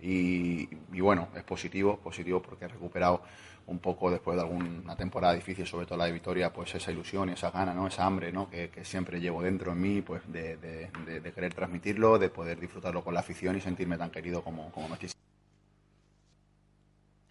R: y, bueno, es positivo, positivo porque he recuperado un poco después de alguna temporada difícil, sobre todo la de Vitoria, pues esa ilusión y esa gana, ¿no? esa hambre ¿no? que, siempre llevo dentro en mí, pues de, querer transmitirlo, de poder disfrutarlo con la afición y sentirme tan querido como, como me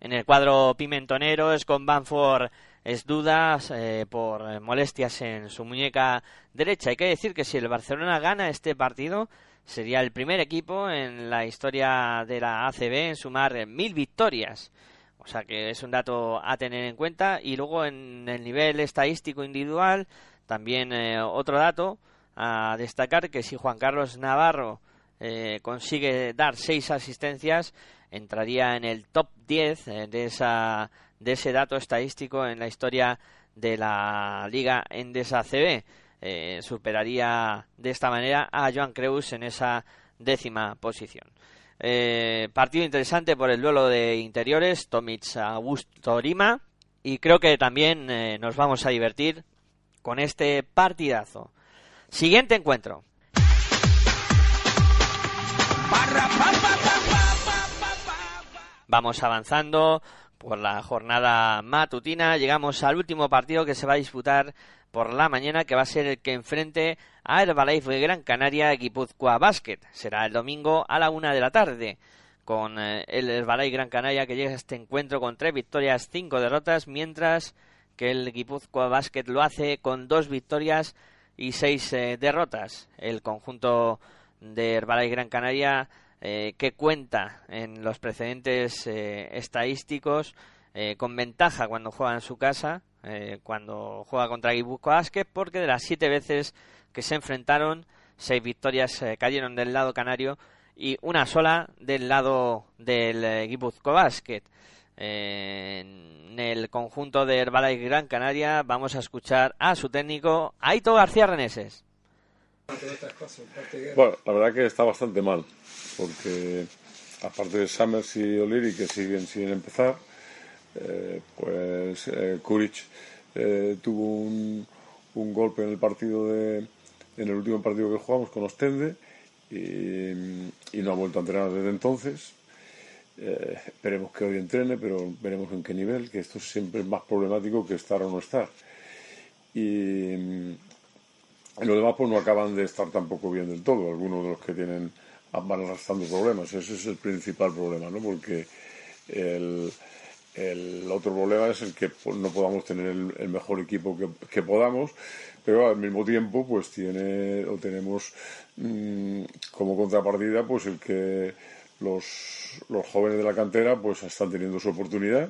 B: En el cuadro pimentonero es con Banford es dudas eh, por molestias en su muñeca derecha. Hay que decir que si el Barcelona gana este partido sería el primer equipo en la historia de la ACB en sumar mil victorias. O sea que es un dato a tener en cuenta. Y luego en el nivel estadístico individual, también eh, otro dato a destacar que si Juan Carlos Navarro eh, consigue dar seis asistencias, entraría en el top 10 eh, de, esa, de ese dato estadístico en la historia de la Liga Endesa CB. Eh, superaría de esta manera a Joan Creus en esa décima posición. Eh, partido interesante por el duelo de interiores, Tomic Augusto Rima. Y creo que también eh, nos vamos a divertir con este partidazo. Siguiente encuentro. Vamos avanzando por la jornada matutina. Llegamos al último partido que se va a disputar por la mañana, que va a ser el que enfrente a Herbalife de Gran Canaria Guipúzcoa Basket. Será el domingo a la una de la tarde, con eh, el Herbalife Gran Canaria que llega a este encuentro con tres victorias, cinco derrotas, mientras que el Guipúzcoa Basket lo hace con dos victorias y seis eh, derrotas. El conjunto de Herbalife Gran Canaria eh, que cuenta en los precedentes estadísticos con ventaja cuando juega en su casa, eh, cuando juega contra Guipúzcoa Basket, porque de las siete veces que se enfrentaron, seis victorias eh, cayeron del lado canario y una sola del lado del eh, Guipúzcoa Basket. En el conjunto de Herbalife Gran Canaria vamos a escuchar a su técnico Aito García Reneses.
C: Bueno, la verdad que está bastante mal, porque aparte de Summers y O'Leary que siguen sin empezar, eh, pues eh, eh, tuvo un, un golpe en el partido de, en el último partido que jugamos con Ostende y, no ha vuelto a entrenar desde entonces. Eh, esperemos que hoy entrene, pero veremos en qué nivel, que esto siempre es más problemático que estar o no estar. Y, y los demás pues no acaban de estar tampoco bien del todo. Algunos de los que tienen van arrastrando problemas. Ese es el principal problema, ¿no? Porque el, el otro problema es el que no podamos tener el, mejor equipo que, que podamos, pero al mismo tiempo pues tiene o tenemos mm, como contrapartida pues el que
S: los, los jóvenes de la cantera pues están teniendo su oportunidad.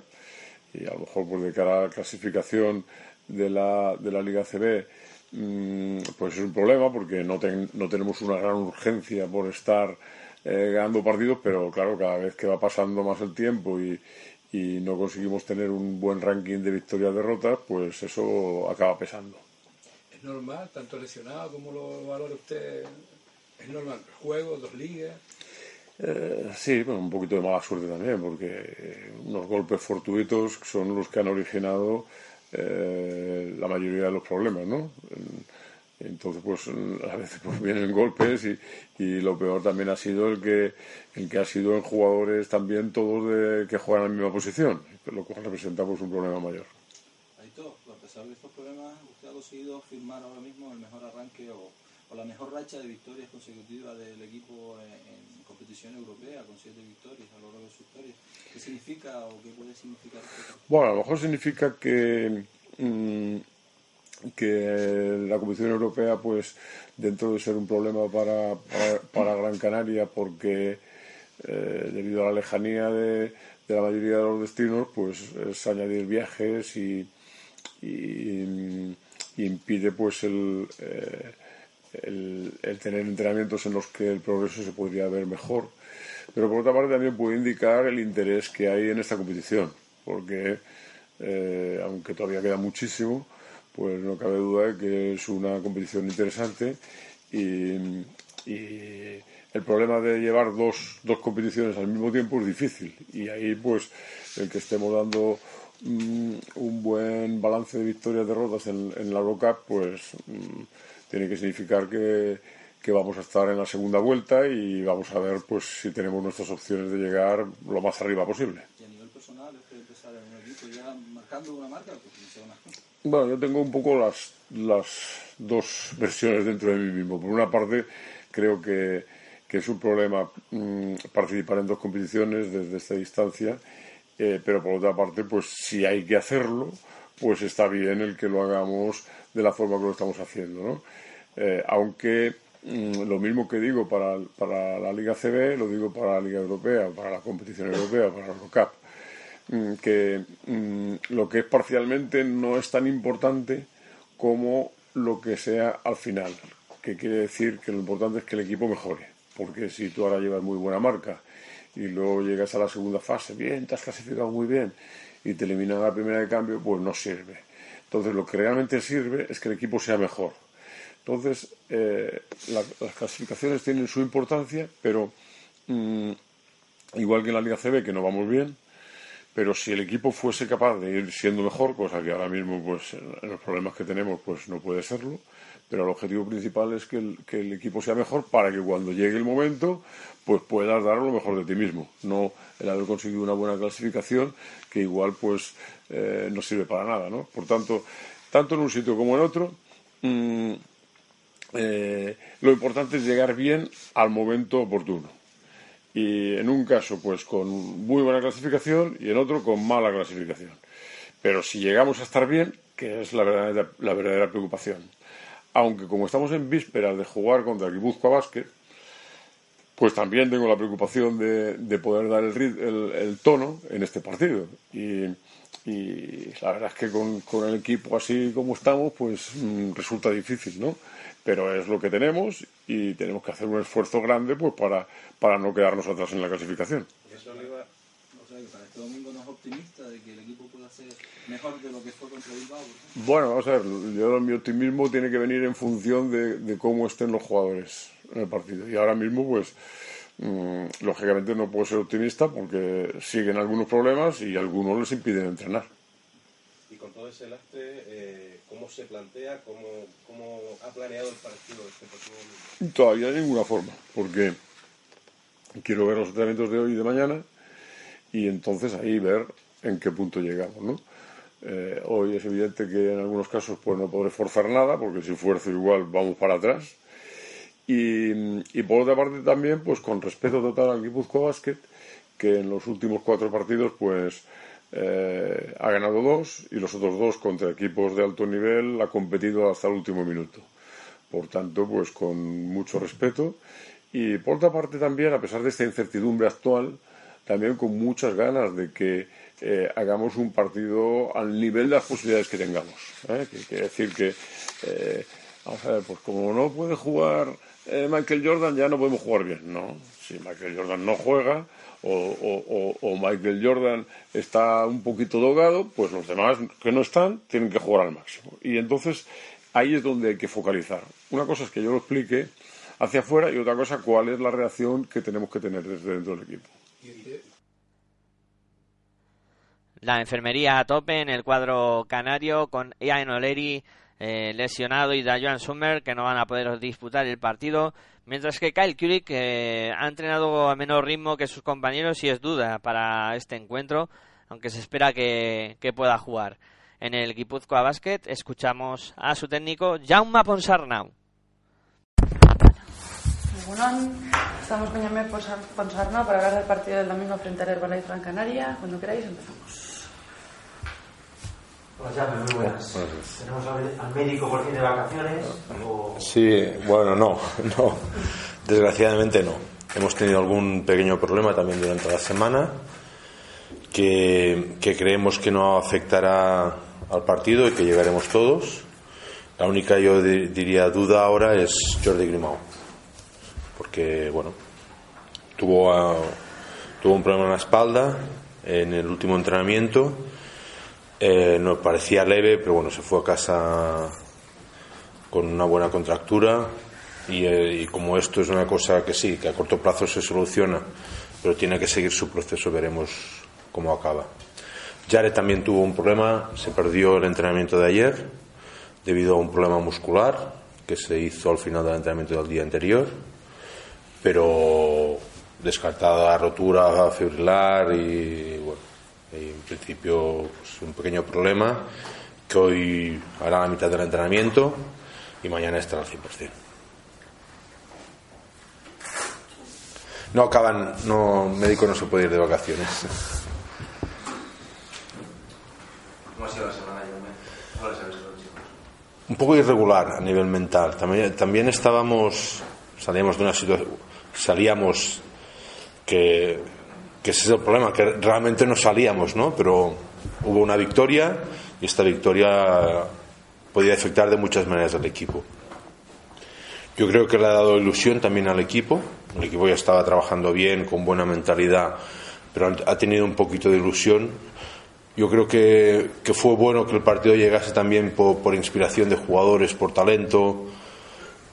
S: Y a lo mejor pues de cara a la clasificación de la, de la Liga CB mm, pues es un problema porque no, ten- no tenemos una gran urgencia por estar eh, ganando partidos, pero claro, cada vez que va pasando más el tiempo y, y no conseguimos tener un buen ranking de victorias-derrotas, pues eso acaba pesando.
T: ¿Es normal, tanto lesionado como lo valora usted? ¿Es normal? ¿Juego, dos ligas?
S: Eh, sí, bueno, un poquito de mala suerte también, porque eh, unos golpes fortuitos son los que han originado eh, la mayoría de los problemas, ¿no? En- Entonces, pues a veces pues, vienen golpes y, y lo peor también ha sido el que el que ha sido en jugadores también todos de, que juegan en la misma posición, lo cual representa pues, un problema mayor.
N: Aito, a pesar de estos problemas, usted ha conseguido firmar ahora mismo el mejor arranque o, o la mejor racha de victorias consecutivas del equipo en, en competición europea, con siete victorias a lo largo de su historia. ¿Qué significa o qué puede significar esto?
S: Bueno, a lo mejor significa que, mm, que la Comisión Europea, pues dentro de ser un problema para, para, Gran Canaria, porque eh, debido a la lejanía de, de la mayoría de los destinos, pues es añadir viajes y, impide pues el, eh, el, el tener entrenamientos en los que el progreso se podría ver mejor. Pero por otra parte también puede indicar el interés que hay en esta competición, porque eh, aunque todavía queda muchísimo, pues no cabe duda de que es una competición interesante y, y el problema de llevar dos, dos competiciones al mismo tiempo es difícil y ahí pues el que estemos dando mm, un buen balance de victorias y derrotas en, en la Eurocup pues mm, tiene que significar que, que vamos a estar en la segunda vuelta y vamos a ver pues si tenemos nuestras opciones de llegar lo más arriba posible.
N: Y a nivel personal, empezar en un equipo ya marcando una marca, pues
S: Bueno, yo tengo un poco las, las dos versiones dentro de mí mismo. Por una parte, creo que, que es un problema mm, participar en dos competiciones desde esta distancia, eh, pero por otra parte, pues si hay que hacerlo, pues está bien el que lo hagamos de la forma que lo estamos haciendo, ¿no? Eh, aunque mm, lo mismo que digo para, para la Liga CB, lo digo para la Liga Europea, para la competición europea, para la Eurocup que mm, lo que es parcialmente no es tan importante como lo que sea al final, que quiere decir que lo importante es que el equipo mejore, porque si tú ahora llevas muy buena marca y luego llegas a la segunda fase, bien, te has clasificado muy bien y te eliminan a la primera de cambio, pues no sirve. Entonces lo que realmente sirve es que el equipo sea mejor. Entonces eh, la- las clasificaciones tienen su importancia, pero mm, igual que en la Liga CB, que no vamos bien, pero si el equipo fuese capaz de ir siendo mejor, cosa que ahora mismo pues en los problemas que tenemos pues no puede serlo, pero el objetivo principal es que el, equipo sea mejor para que cuando llegue el momento pues puedas dar lo mejor de ti mismo, no el haber conseguido una buena clasificación que igual pues eh, no sirve para nada, ¿no? Por tanto, tanto en un sitio como en otro, mm, eh, lo importante es llegar bien al momento oportuno y en un caso pues con muy buena clasificación y en otro con mala clasificación. Pero si llegamos a estar bien, que es la verdadera, la verdadera preocupación, aunque como estamos en vísperas de jugar contra el Guipúzcoa Basket, pues también tengo la preocupación de, de poder dar el, el- el tono en este partido. Y, y la verdad es que con, con el equipo así como estamos, pues mm, resulta difícil, ¿no? Pero es lo que tenemos y tenemos que hacer un esfuerzo grande pues para, para no quedarnos atrás en la clasificación.
N: Eso le iba- o sea, que para este domingo no es optimista de que el equipo pueda ser mejor de lo que fue contra Bilbao. por ejemplo.
S: Bueno, vamos a ver, yo mi optimismo tiene que venir en función de, de cómo estén los jugadores en el partido. Y ahora mismo, pues, mm, lógicamente no puedo ser optimista porque siguen algunos problemas y algunos les impiden entrenar.
U: Y con todo ese lastre, eh, ¿cómo se plantea, cómo, ha planeado el partido este?
S: Todavía de ninguna forma, porque quiero ver los entrenamientos de hoy y de mañana y entonces ahí ver en qué punto llegamos, ¿no? Eh, hoy es evidente que en algunos casos pues no podré forzar nada, porque si fuerzo igual vamos para atrás. Y, por otra parte también, pues con respeto total al Guipúzcoa Basket, que en los últimos cuatro partidos pues eh, ha ganado dos y los otros dos contra equipos de alto nivel ha competido hasta el último minuto. Por tanto, pues con mucho respeto y por otra parte también, a pesar de esta incertidumbre actual, también con muchas ganas de que eh, hagamos un partido al nivel de las posibilidades que tengamos. ¿eh? Que, decir que, eh, vamos a ver, pues como no puede jugar eh, Michael Jordan, ya no podemos jugar bien, ¿no? Si Michael Jordan no juega o, Michael Jordan está un poquito dogado, pues los demás que no están tienen que jugar al máximo. Y entonces ahí es donde hay que focalizar. Una cosa es que yo lo explique hacia afuera y otra cosa cuál es la reacción que tenemos que tener desde dentro del equipo.
B: La enfermería a tope en el cuadro canario con Ian O'Leary eh, lesionado y Dajuan Summer que no van a poder disputar el partido. Mientras que Kyle Kulik eh, ha entrenado a menor ritmo que sus compañeros y es duda para este encuentro, aunque se espera que, que pueda jugar. En el Guipúzcoa Basket escuchamos a su técnico Jaume Ponsarnau.
V: Estamos con Yamé Ponsarno para hablar del partido del domingo frente al Herbalife Gran Canaria. Cuando queráis empezamos.
W: Muy buenas. ¿Tenemos al, al médico por fin de vacaciones? O...
X: Sí, bueno, no, no. Desgraciadamente no. Hemos tenido algún pequeño problema también durante la semana que, que creemos que no afectará al partido y que llegaremos todos. La única, yo di- diría, duda ahora es Jordi Grimau. Porque, bueno, tuvo, ah, tuvo un problema en la espalda en el último entrenamiento. Eh, nos parecía leve, pero bueno, se fue a casa con una buena contractura y, eh, y como esto es una cosa que sí, que a corto plazo se soluciona, pero tiene que seguir su proceso, veremos cómo acaba. Jared también tuvo un problema, se perdió el entrenamiento de ayer debido a un problema muscular que se hizo al final del entrenamiento del día anterior, pero descartada rotura fibrilar y bueno, en principio pues, un pequeño problema que hoy hará la mitad del entrenamiento y mañana estará al 100%. No acaban, no, médico no se puede ir de vacaciones.
W: ¿Cómo ha sido la semana.
X: Un poco irregular a nivel mental. También, también estábamos, salíamos de una situación, salíamos que, que ese es el problema, que realmente no salíamos, ¿no? Pero hubo una victoria y esta victoria podía afectar de muchas maneras al equipo. Yo creo que le ha dado ilusión también al equipo. El equipo ya estaba trabajando bien, con buena mentalidad, pero ha tenido un poquito de ilusión. Yo creo que, que fue bueno que el partido llegase también por, por inspiración de jugadores, por talento,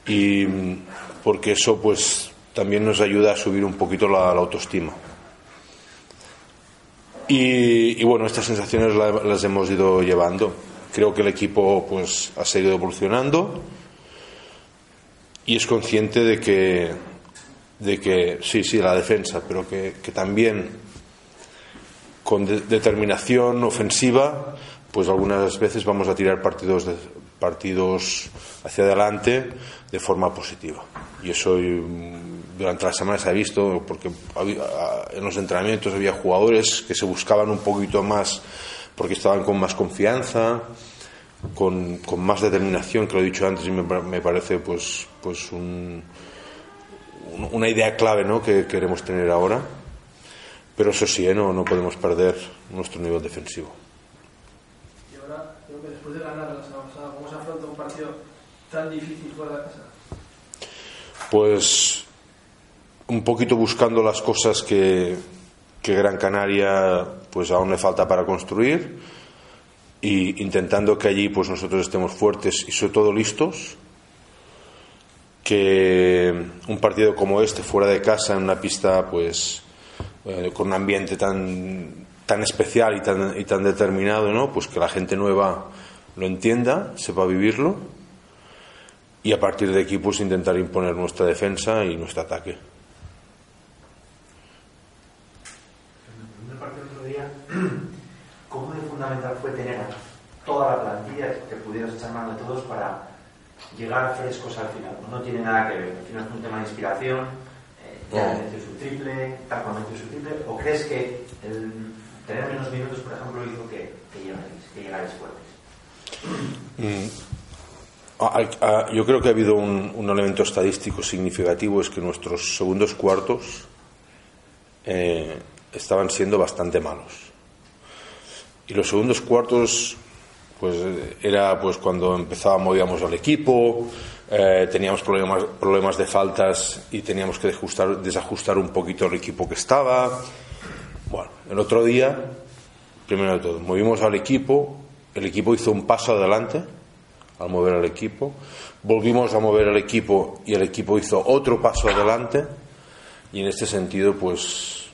X: y mm, porque eso pues también nos ayuda a subir un poquito la, la autoestima. Y, bueno, estas sensaciones la- las hemos ido llevando. Creo que el equipo pues ha seguido evolucionando y es consciente de que, de que sí, sí, la defensa, pero que, que también con de- determinación ofensiva, pues algunas veces vamos a tirar partidos, de- partidos hacia adelante de forma positiva. Y eso durante la semana se ha visto, porque en los entrenamientos había jugadores que se buscaban un poquito más porque estaban con más confianza, con, con más determinación, que lo he dicho antes y me, pa- me parece pues, pues un- un- una idea clave ¿no? que queremos tener ahora. Pero eso sí, ¿eh? no, no podemos perder nuestro nivel defensivo.
T: Y ahora, creo que después de ganar la semana pasada, ¿cómo se afronta un partido tan difícil fuera de casa?
X: Pues un poquito buscando las cosas que, que Gran Canaria pues aún le falta para construir y intentando que allí pues nosotros estemos fuertes y sobre todo listos que un partido como este fuera de casa en una pista pues eh, con un ambiente tan tan especial y tan, y tan determinado no pues que la gente nueva lo entienda sepa vivirlo y a partir de aquí pues intentar imponer nuestra defensa y nuestro ataque
W: En el partido del otro día, ¿cómo de fundamental fue tener toda la plantilla que pudieras echar mano de todos para llegar frescos al final? No tiene nada que ver, al final es un tema de inspiración, eh, ya metió su triple, Taco metió su triple, o crees que el tener menos minutos, por ejemplo, hizo que, que llegarais, que llegarais fuertes?
X: Mm. Ah, ah, yo creo que ha habido un, un elemento estadístico significativo, es que nuestros segundos cuartos eh, estaban siendo bastante malos. Y los segundos cuartos, pues era pues cuando empezábamos, movíamos al equipo, eh, teníamos problemas, problemas de faltas y teníamos que desajustar, desajustar un poquito el equipo que estaba. Bueno, el otro día, primero de todo, movimos al equipo, el equipo hizo un paso adelante al mover al equipo, volvimos a mover al equipo y el equipo hizo otro paso adelante y en este sentido pues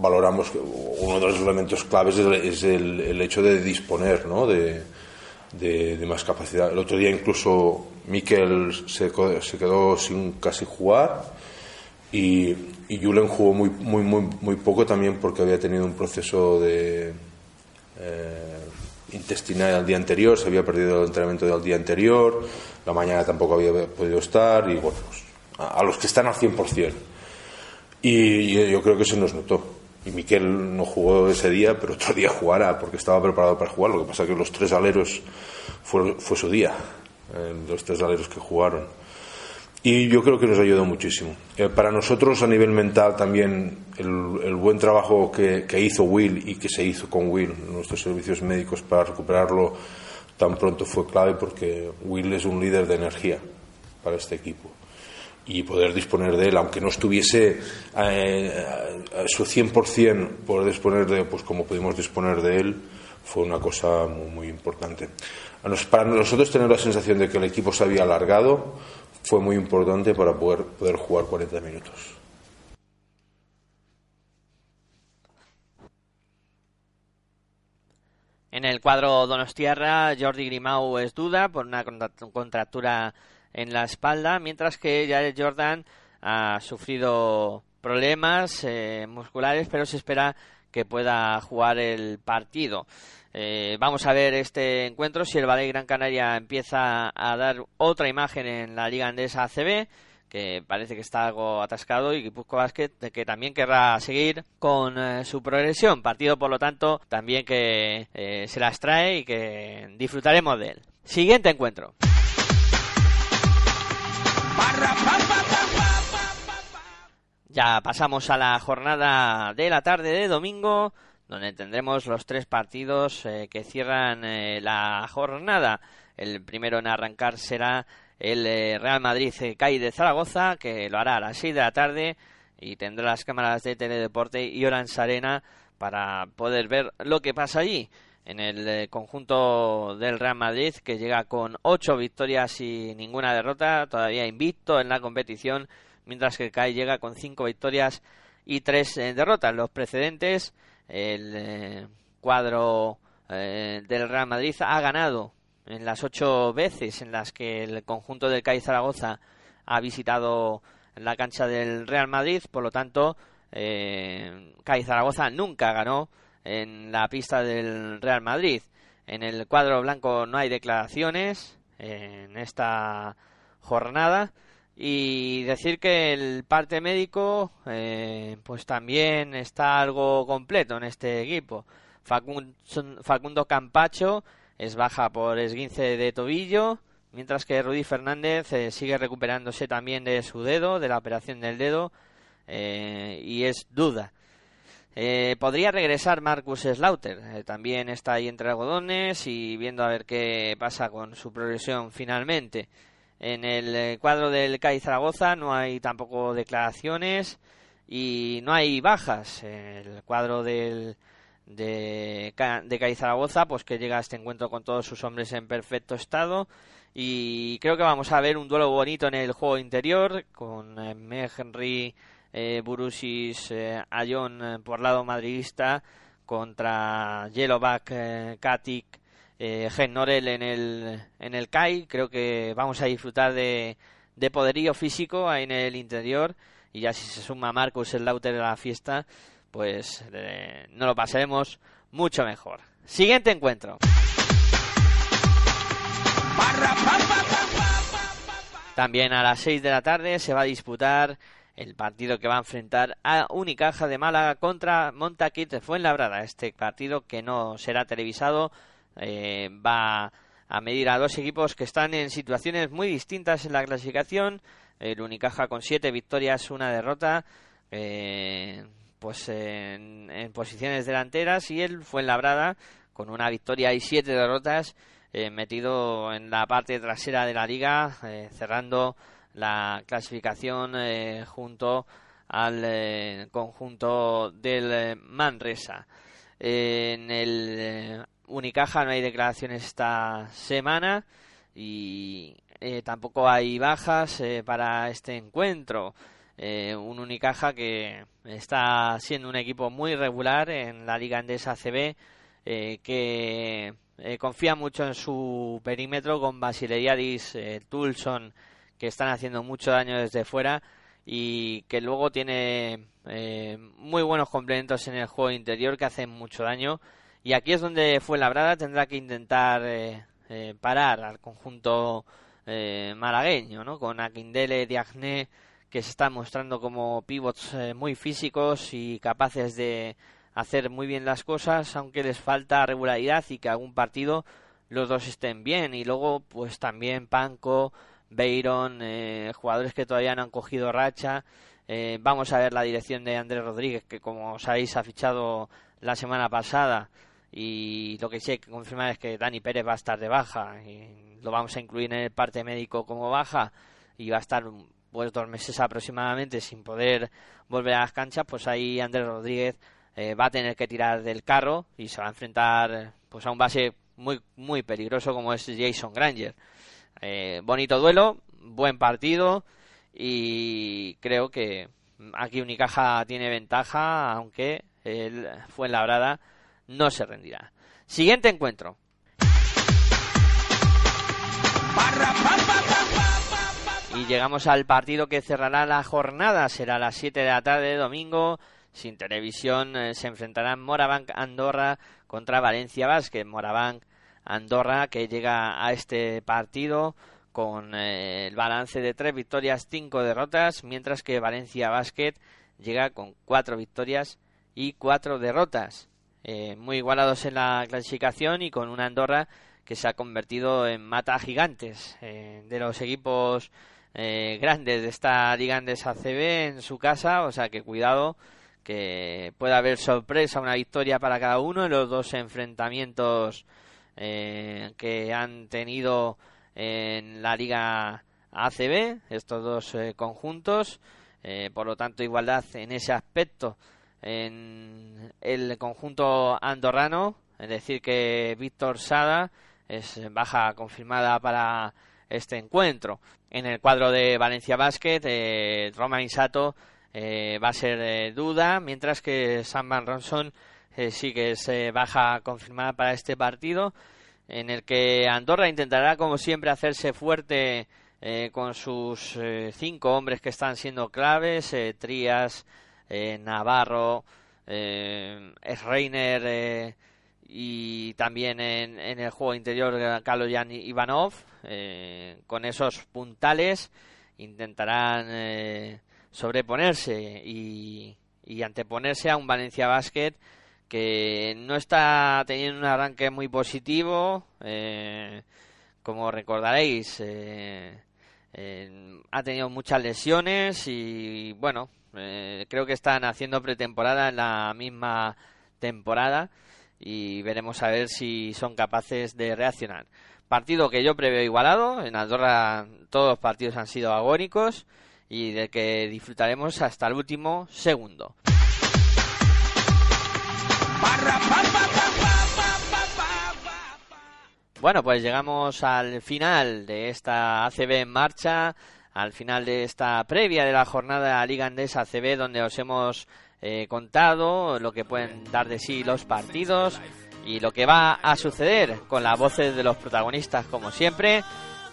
X: valoramos que uno de los elementos claves es el, el hecho de disponer ¿no? de, más capacidad. El otro día incluso Miquel se, se quedó sin casi jugar y, y Julen jugó muy, muy, muy, muy poco también porque había tenido un proceso de eh, intestinal el día anterior, se había perdido el entrenamiento del día anterior, la mañana tampoco había podido estar y bueno, pues, a, a, los que están al 100%. Y, y yo creo que se nos notó y Miquel no jugó ese día, pero otro día jugará porque estaba preparado para jugar. Lo que pasa es que los tres aleros fue, fue su día, eh, los tres aleros que jugaron. Y yo creo que nos ayudó muchísimo. Eh, para nosotros, a nivel mental, también el, buen trabajo que, que, hizo Will y que se hizo con Will, nuestros servicios médicos, para recuperarlo tan pronto fue clave porque Will es un líder de energía para este equipo y poder disponer de él, aunque no estuviese eh, a su 100%, poder disponer de, pues como pudimos disponer de él, fue una cosa muy, muy importante. Para nosotros tener la sensación de que el equipo se había alargado fue muy importante para poder, poder jugar 40 minutos.
B: En el cuadro Donostierra, Jordi Grimau es duda por una contractura en la espalda, mientras que Jared Jordan ha sufrido problemas eh, musculares, pero se espera que pueda jugar el partido. Eh, vamos a ver este encuentro si el Valle Gran Canaria empieza a dar otra imagen en la Liga Andesa ACB que parece que está algo atascado y Guipuzco Basket que también querrá seguir con eh, su progresión. Partido, por lo tanto, también que se las trae y que disfrutaremos de él. Siguiente encuentro. Ya pasamos a la jornada de la tarde de domingo, donde tendremos los tres partidos eh, que cierran eh, la jornada. El primero en arrancar será el eh, Real Madrid CAI de Zaragoza, que lo hará a las 6 de la tarde y tendrá las cámaras de Teledeporte y Orange Arena para poder ver lo que pasa allí en el conjunto del Real Madrid que llega con ocho victorias y ninguna derrota, todavía invicto en la competición, mientras que CAI llega con cinco victorias y tres eh, derrotas. Los precedentes, el eh, cuadro eh, del Real Madrid ha ganado en las ocho veces en las que el conjunto del CAI Zaragoza ha visitado la cancha del Real Madrid, por lo tanto, eh, CAI Zaragoza nunca ganó en la pista del Real Madrid. En el cuadro blanco no hay declaraciones en esta jornada y decir que el parte médico eh, pues también está algo completo en este equipo. Facundo, Campacho es baja por esguince de tobillo, mientras que Rudy Fernández eh, sigue recuperándose también de su dedo, de la operación del dedo, eh, y es duda. Eh, podría regresar Marcus Slaughter, eh, también está ahí entre algodones y viendo a ver qué pasa con su progresión finalmente. En el eh, cuadro del CAI Zaragoza no hay tampoco declaraciones y no hay bajas. El cuadro del, de, de Zaragoza, pues que llega a este encuentro con todos sus hombres en perfecto estado. Y creo que vamos a ver un duelo bonito en el juego interior con eh, Henry eh, Burusis eh, eh, por lado madridista contra Yellowback eh, Katic eh, Gen Norel en el, en el CAI. Creo que vamos a disfrutar de, de poderío físico en el interior y ya si se suma Marcus el Lauter a la fiesta, pues no lo pasaremos mucho mejor. Siguiente encuentro. También a las 6 de la tarde se va a disputar el partido que va a enfrentar a Unicaja de Málaga contra Montaquit de Fuenlabrada. Este partido que no será televisado eh, va a medir a dos equipos que están en situaciones muy distintas en la clasificación. El Unicaja con siete victorias, una derrota, eh, pues en, en, posiciones delanteras y el Fuenlabrada con una victoria y siete derrotas eh, metido en la parte trasera de la liga, eh, cerrando la clasificación eh, junto al eh, conjunto del eh, Manresa. en el Unicaja no hay declaraciones esta semana y tampoco hay bajas para este encuentro. un Unicaja que está siendo un equipo muy regular en la Liga Andesa CB, que confía mucho en su perímetro con Basileiadis, Tulson, que están haciendo mucho daño desde fuera y que luego tiene eh, muy buenos complementos en el juego interior que hacen mucho daño. Y aquí es donde fue labrada, tendrá que intentar eh, eh, parar al conjunto malagueño, ¿no? Con Aquindele, Diagne, que se están mostrando como pivots muy físicos y capaces de hacer muy bien las cosas, aunque les falta regularidad y que algún partido los dos estén bien. Y luego, pues también Panco, Beiron, eh, jugadores que todavía no han cogido racha. Eh, vamos a ver la dirección de Andrés Rodríguez, que como sabéis ha fichado la semana pasada. Y lo que sí hay que confirmar es que Dani Pérez va a estar de baja. Y lo vamos a incluir en el parte médico como baja. Y va a estar pues dos meses aproximadamente sin poder volver a las canchas. Pues ahí Andrés Rodríguez eh, va a tener que tirar del carro y se va a enfrentar pues a un base muy muy peligroso como es Jason Granger. Eh, bonito duelo, buen partido y creo que aquí Unicaja tiene ventaja, aunque el Fuenlabrada no se rendirá. Siguiente encuentro. Y llegamos al partido que cerrará la jornada. Será a las 7 de la tarde, domingo. Sin televisión eh, se enfrentarán Morabank Andorra contra Valencia Basket. Morabank Andorra que llega a este partido con eh, el balance de tres victorias, cinco derrotas, mientras que Valencia Basket llega con cuatro victorias y cuatro derrotas. Eh, muy igualados en la clasificación y con una Andorra que se ha convertido en mata gigantes eh, de los equipos grandes de esta Liga Andesa ACB en su casa, o sea que cuidado que pueda haber sorpresa, una victoria para cada uno en los dos enfrentamientos eh, que han tenido en la Liga ACB, estos dos eh, conjuntos. Eh, por lo tanto, igualdad en ese aspecto en el conjunto andorrano. Es decir, que Víctor Sada es baja confirmada para este encuentro. En el cuadro de Valencia Basket, eh, Roma Insato va a ser duda, mientras que Sam Van Ronson eh, sí que es baja confirmada para este partido, en el que Andorra intentará, como siempre, hacerse fuerte eh, con sus eh, cinco hombres que están siendo claves, Trías, Navarro, Reiner y también en, el juego interior Kaloyan Ivanov. con esos puntales intentarán sobreponerse y, y anteponerse a un Valencia Basket que no está teniendo un arranque muy positivo. Eh, como recordaréis, eh, ha tenido muchas lesiones y bueno, eh, creo que están haciendo pretemporada en la misma temporada y veremos a ver si son capaces de reaccionar. Partido que yo preveo igualado, en Andorra todos los partidos han sido agónicos y de que disfrutaremos hasta el último segundo. Bueno, pues llegamos al final de esta ACB en marcha, al final de esta previa de la jornada Liga Andesa ACB, donde os hemos eh, contado lo que pueden dar de sí los partidos y lo que va a suceder con las voces de los protagonistas, como siempre,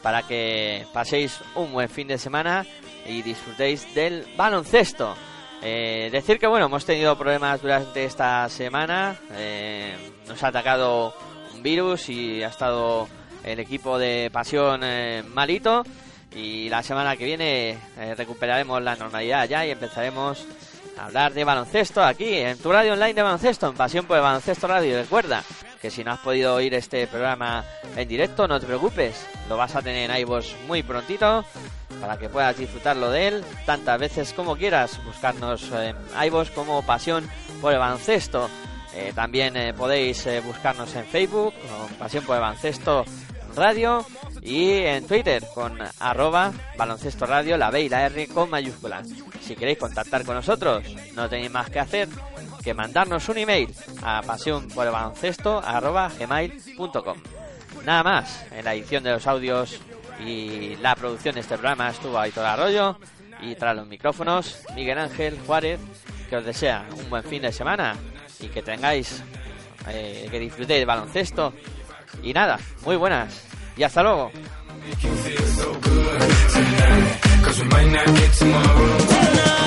B: para que paséis un buen fin de semana y disfrutéis del baloncesto. Eh, decir que bueno, hemos tenido problemas durante esta semana. Eh, nos ha atacado un virus y ha estado el equipo de Pasión eh, malito. Y la semana que viene recuperaremos la normalidad ya y empezaremos a hablar de baloncesto aquí en tu radio online de baloncesto, en Pasión por el Baloncesto Radio. Recuerda, que si no has podido oír este programa en directo, no te preocupes, lo vas a tener en iVoox muy prontito para que puedas disfrutarlo de él tantas veces como quieras. Buscarnos en iVoox como Pasión por el Baloncesto. Eh, también eh, podéis eh, buscarnos en Facebook con Pasión por el Baloncesto Radio y en Twitter con arroba baloncesto radio, la B y la R con mayúsculas. Si queréis contactar con nosotros, no tenéis más que hacer que mandarnos un email a gmail.com. Nada más, en la edición de los audios y la producción de este programa estuvo Aitor Arroyo y tras los micrófonos Miguel Ángel Juárez, que os desea un buen fin de semana y que tengáis, eh, que disfrutéis del baloncesto. Y nada, muy buenas y hasta luego.
Y: I'm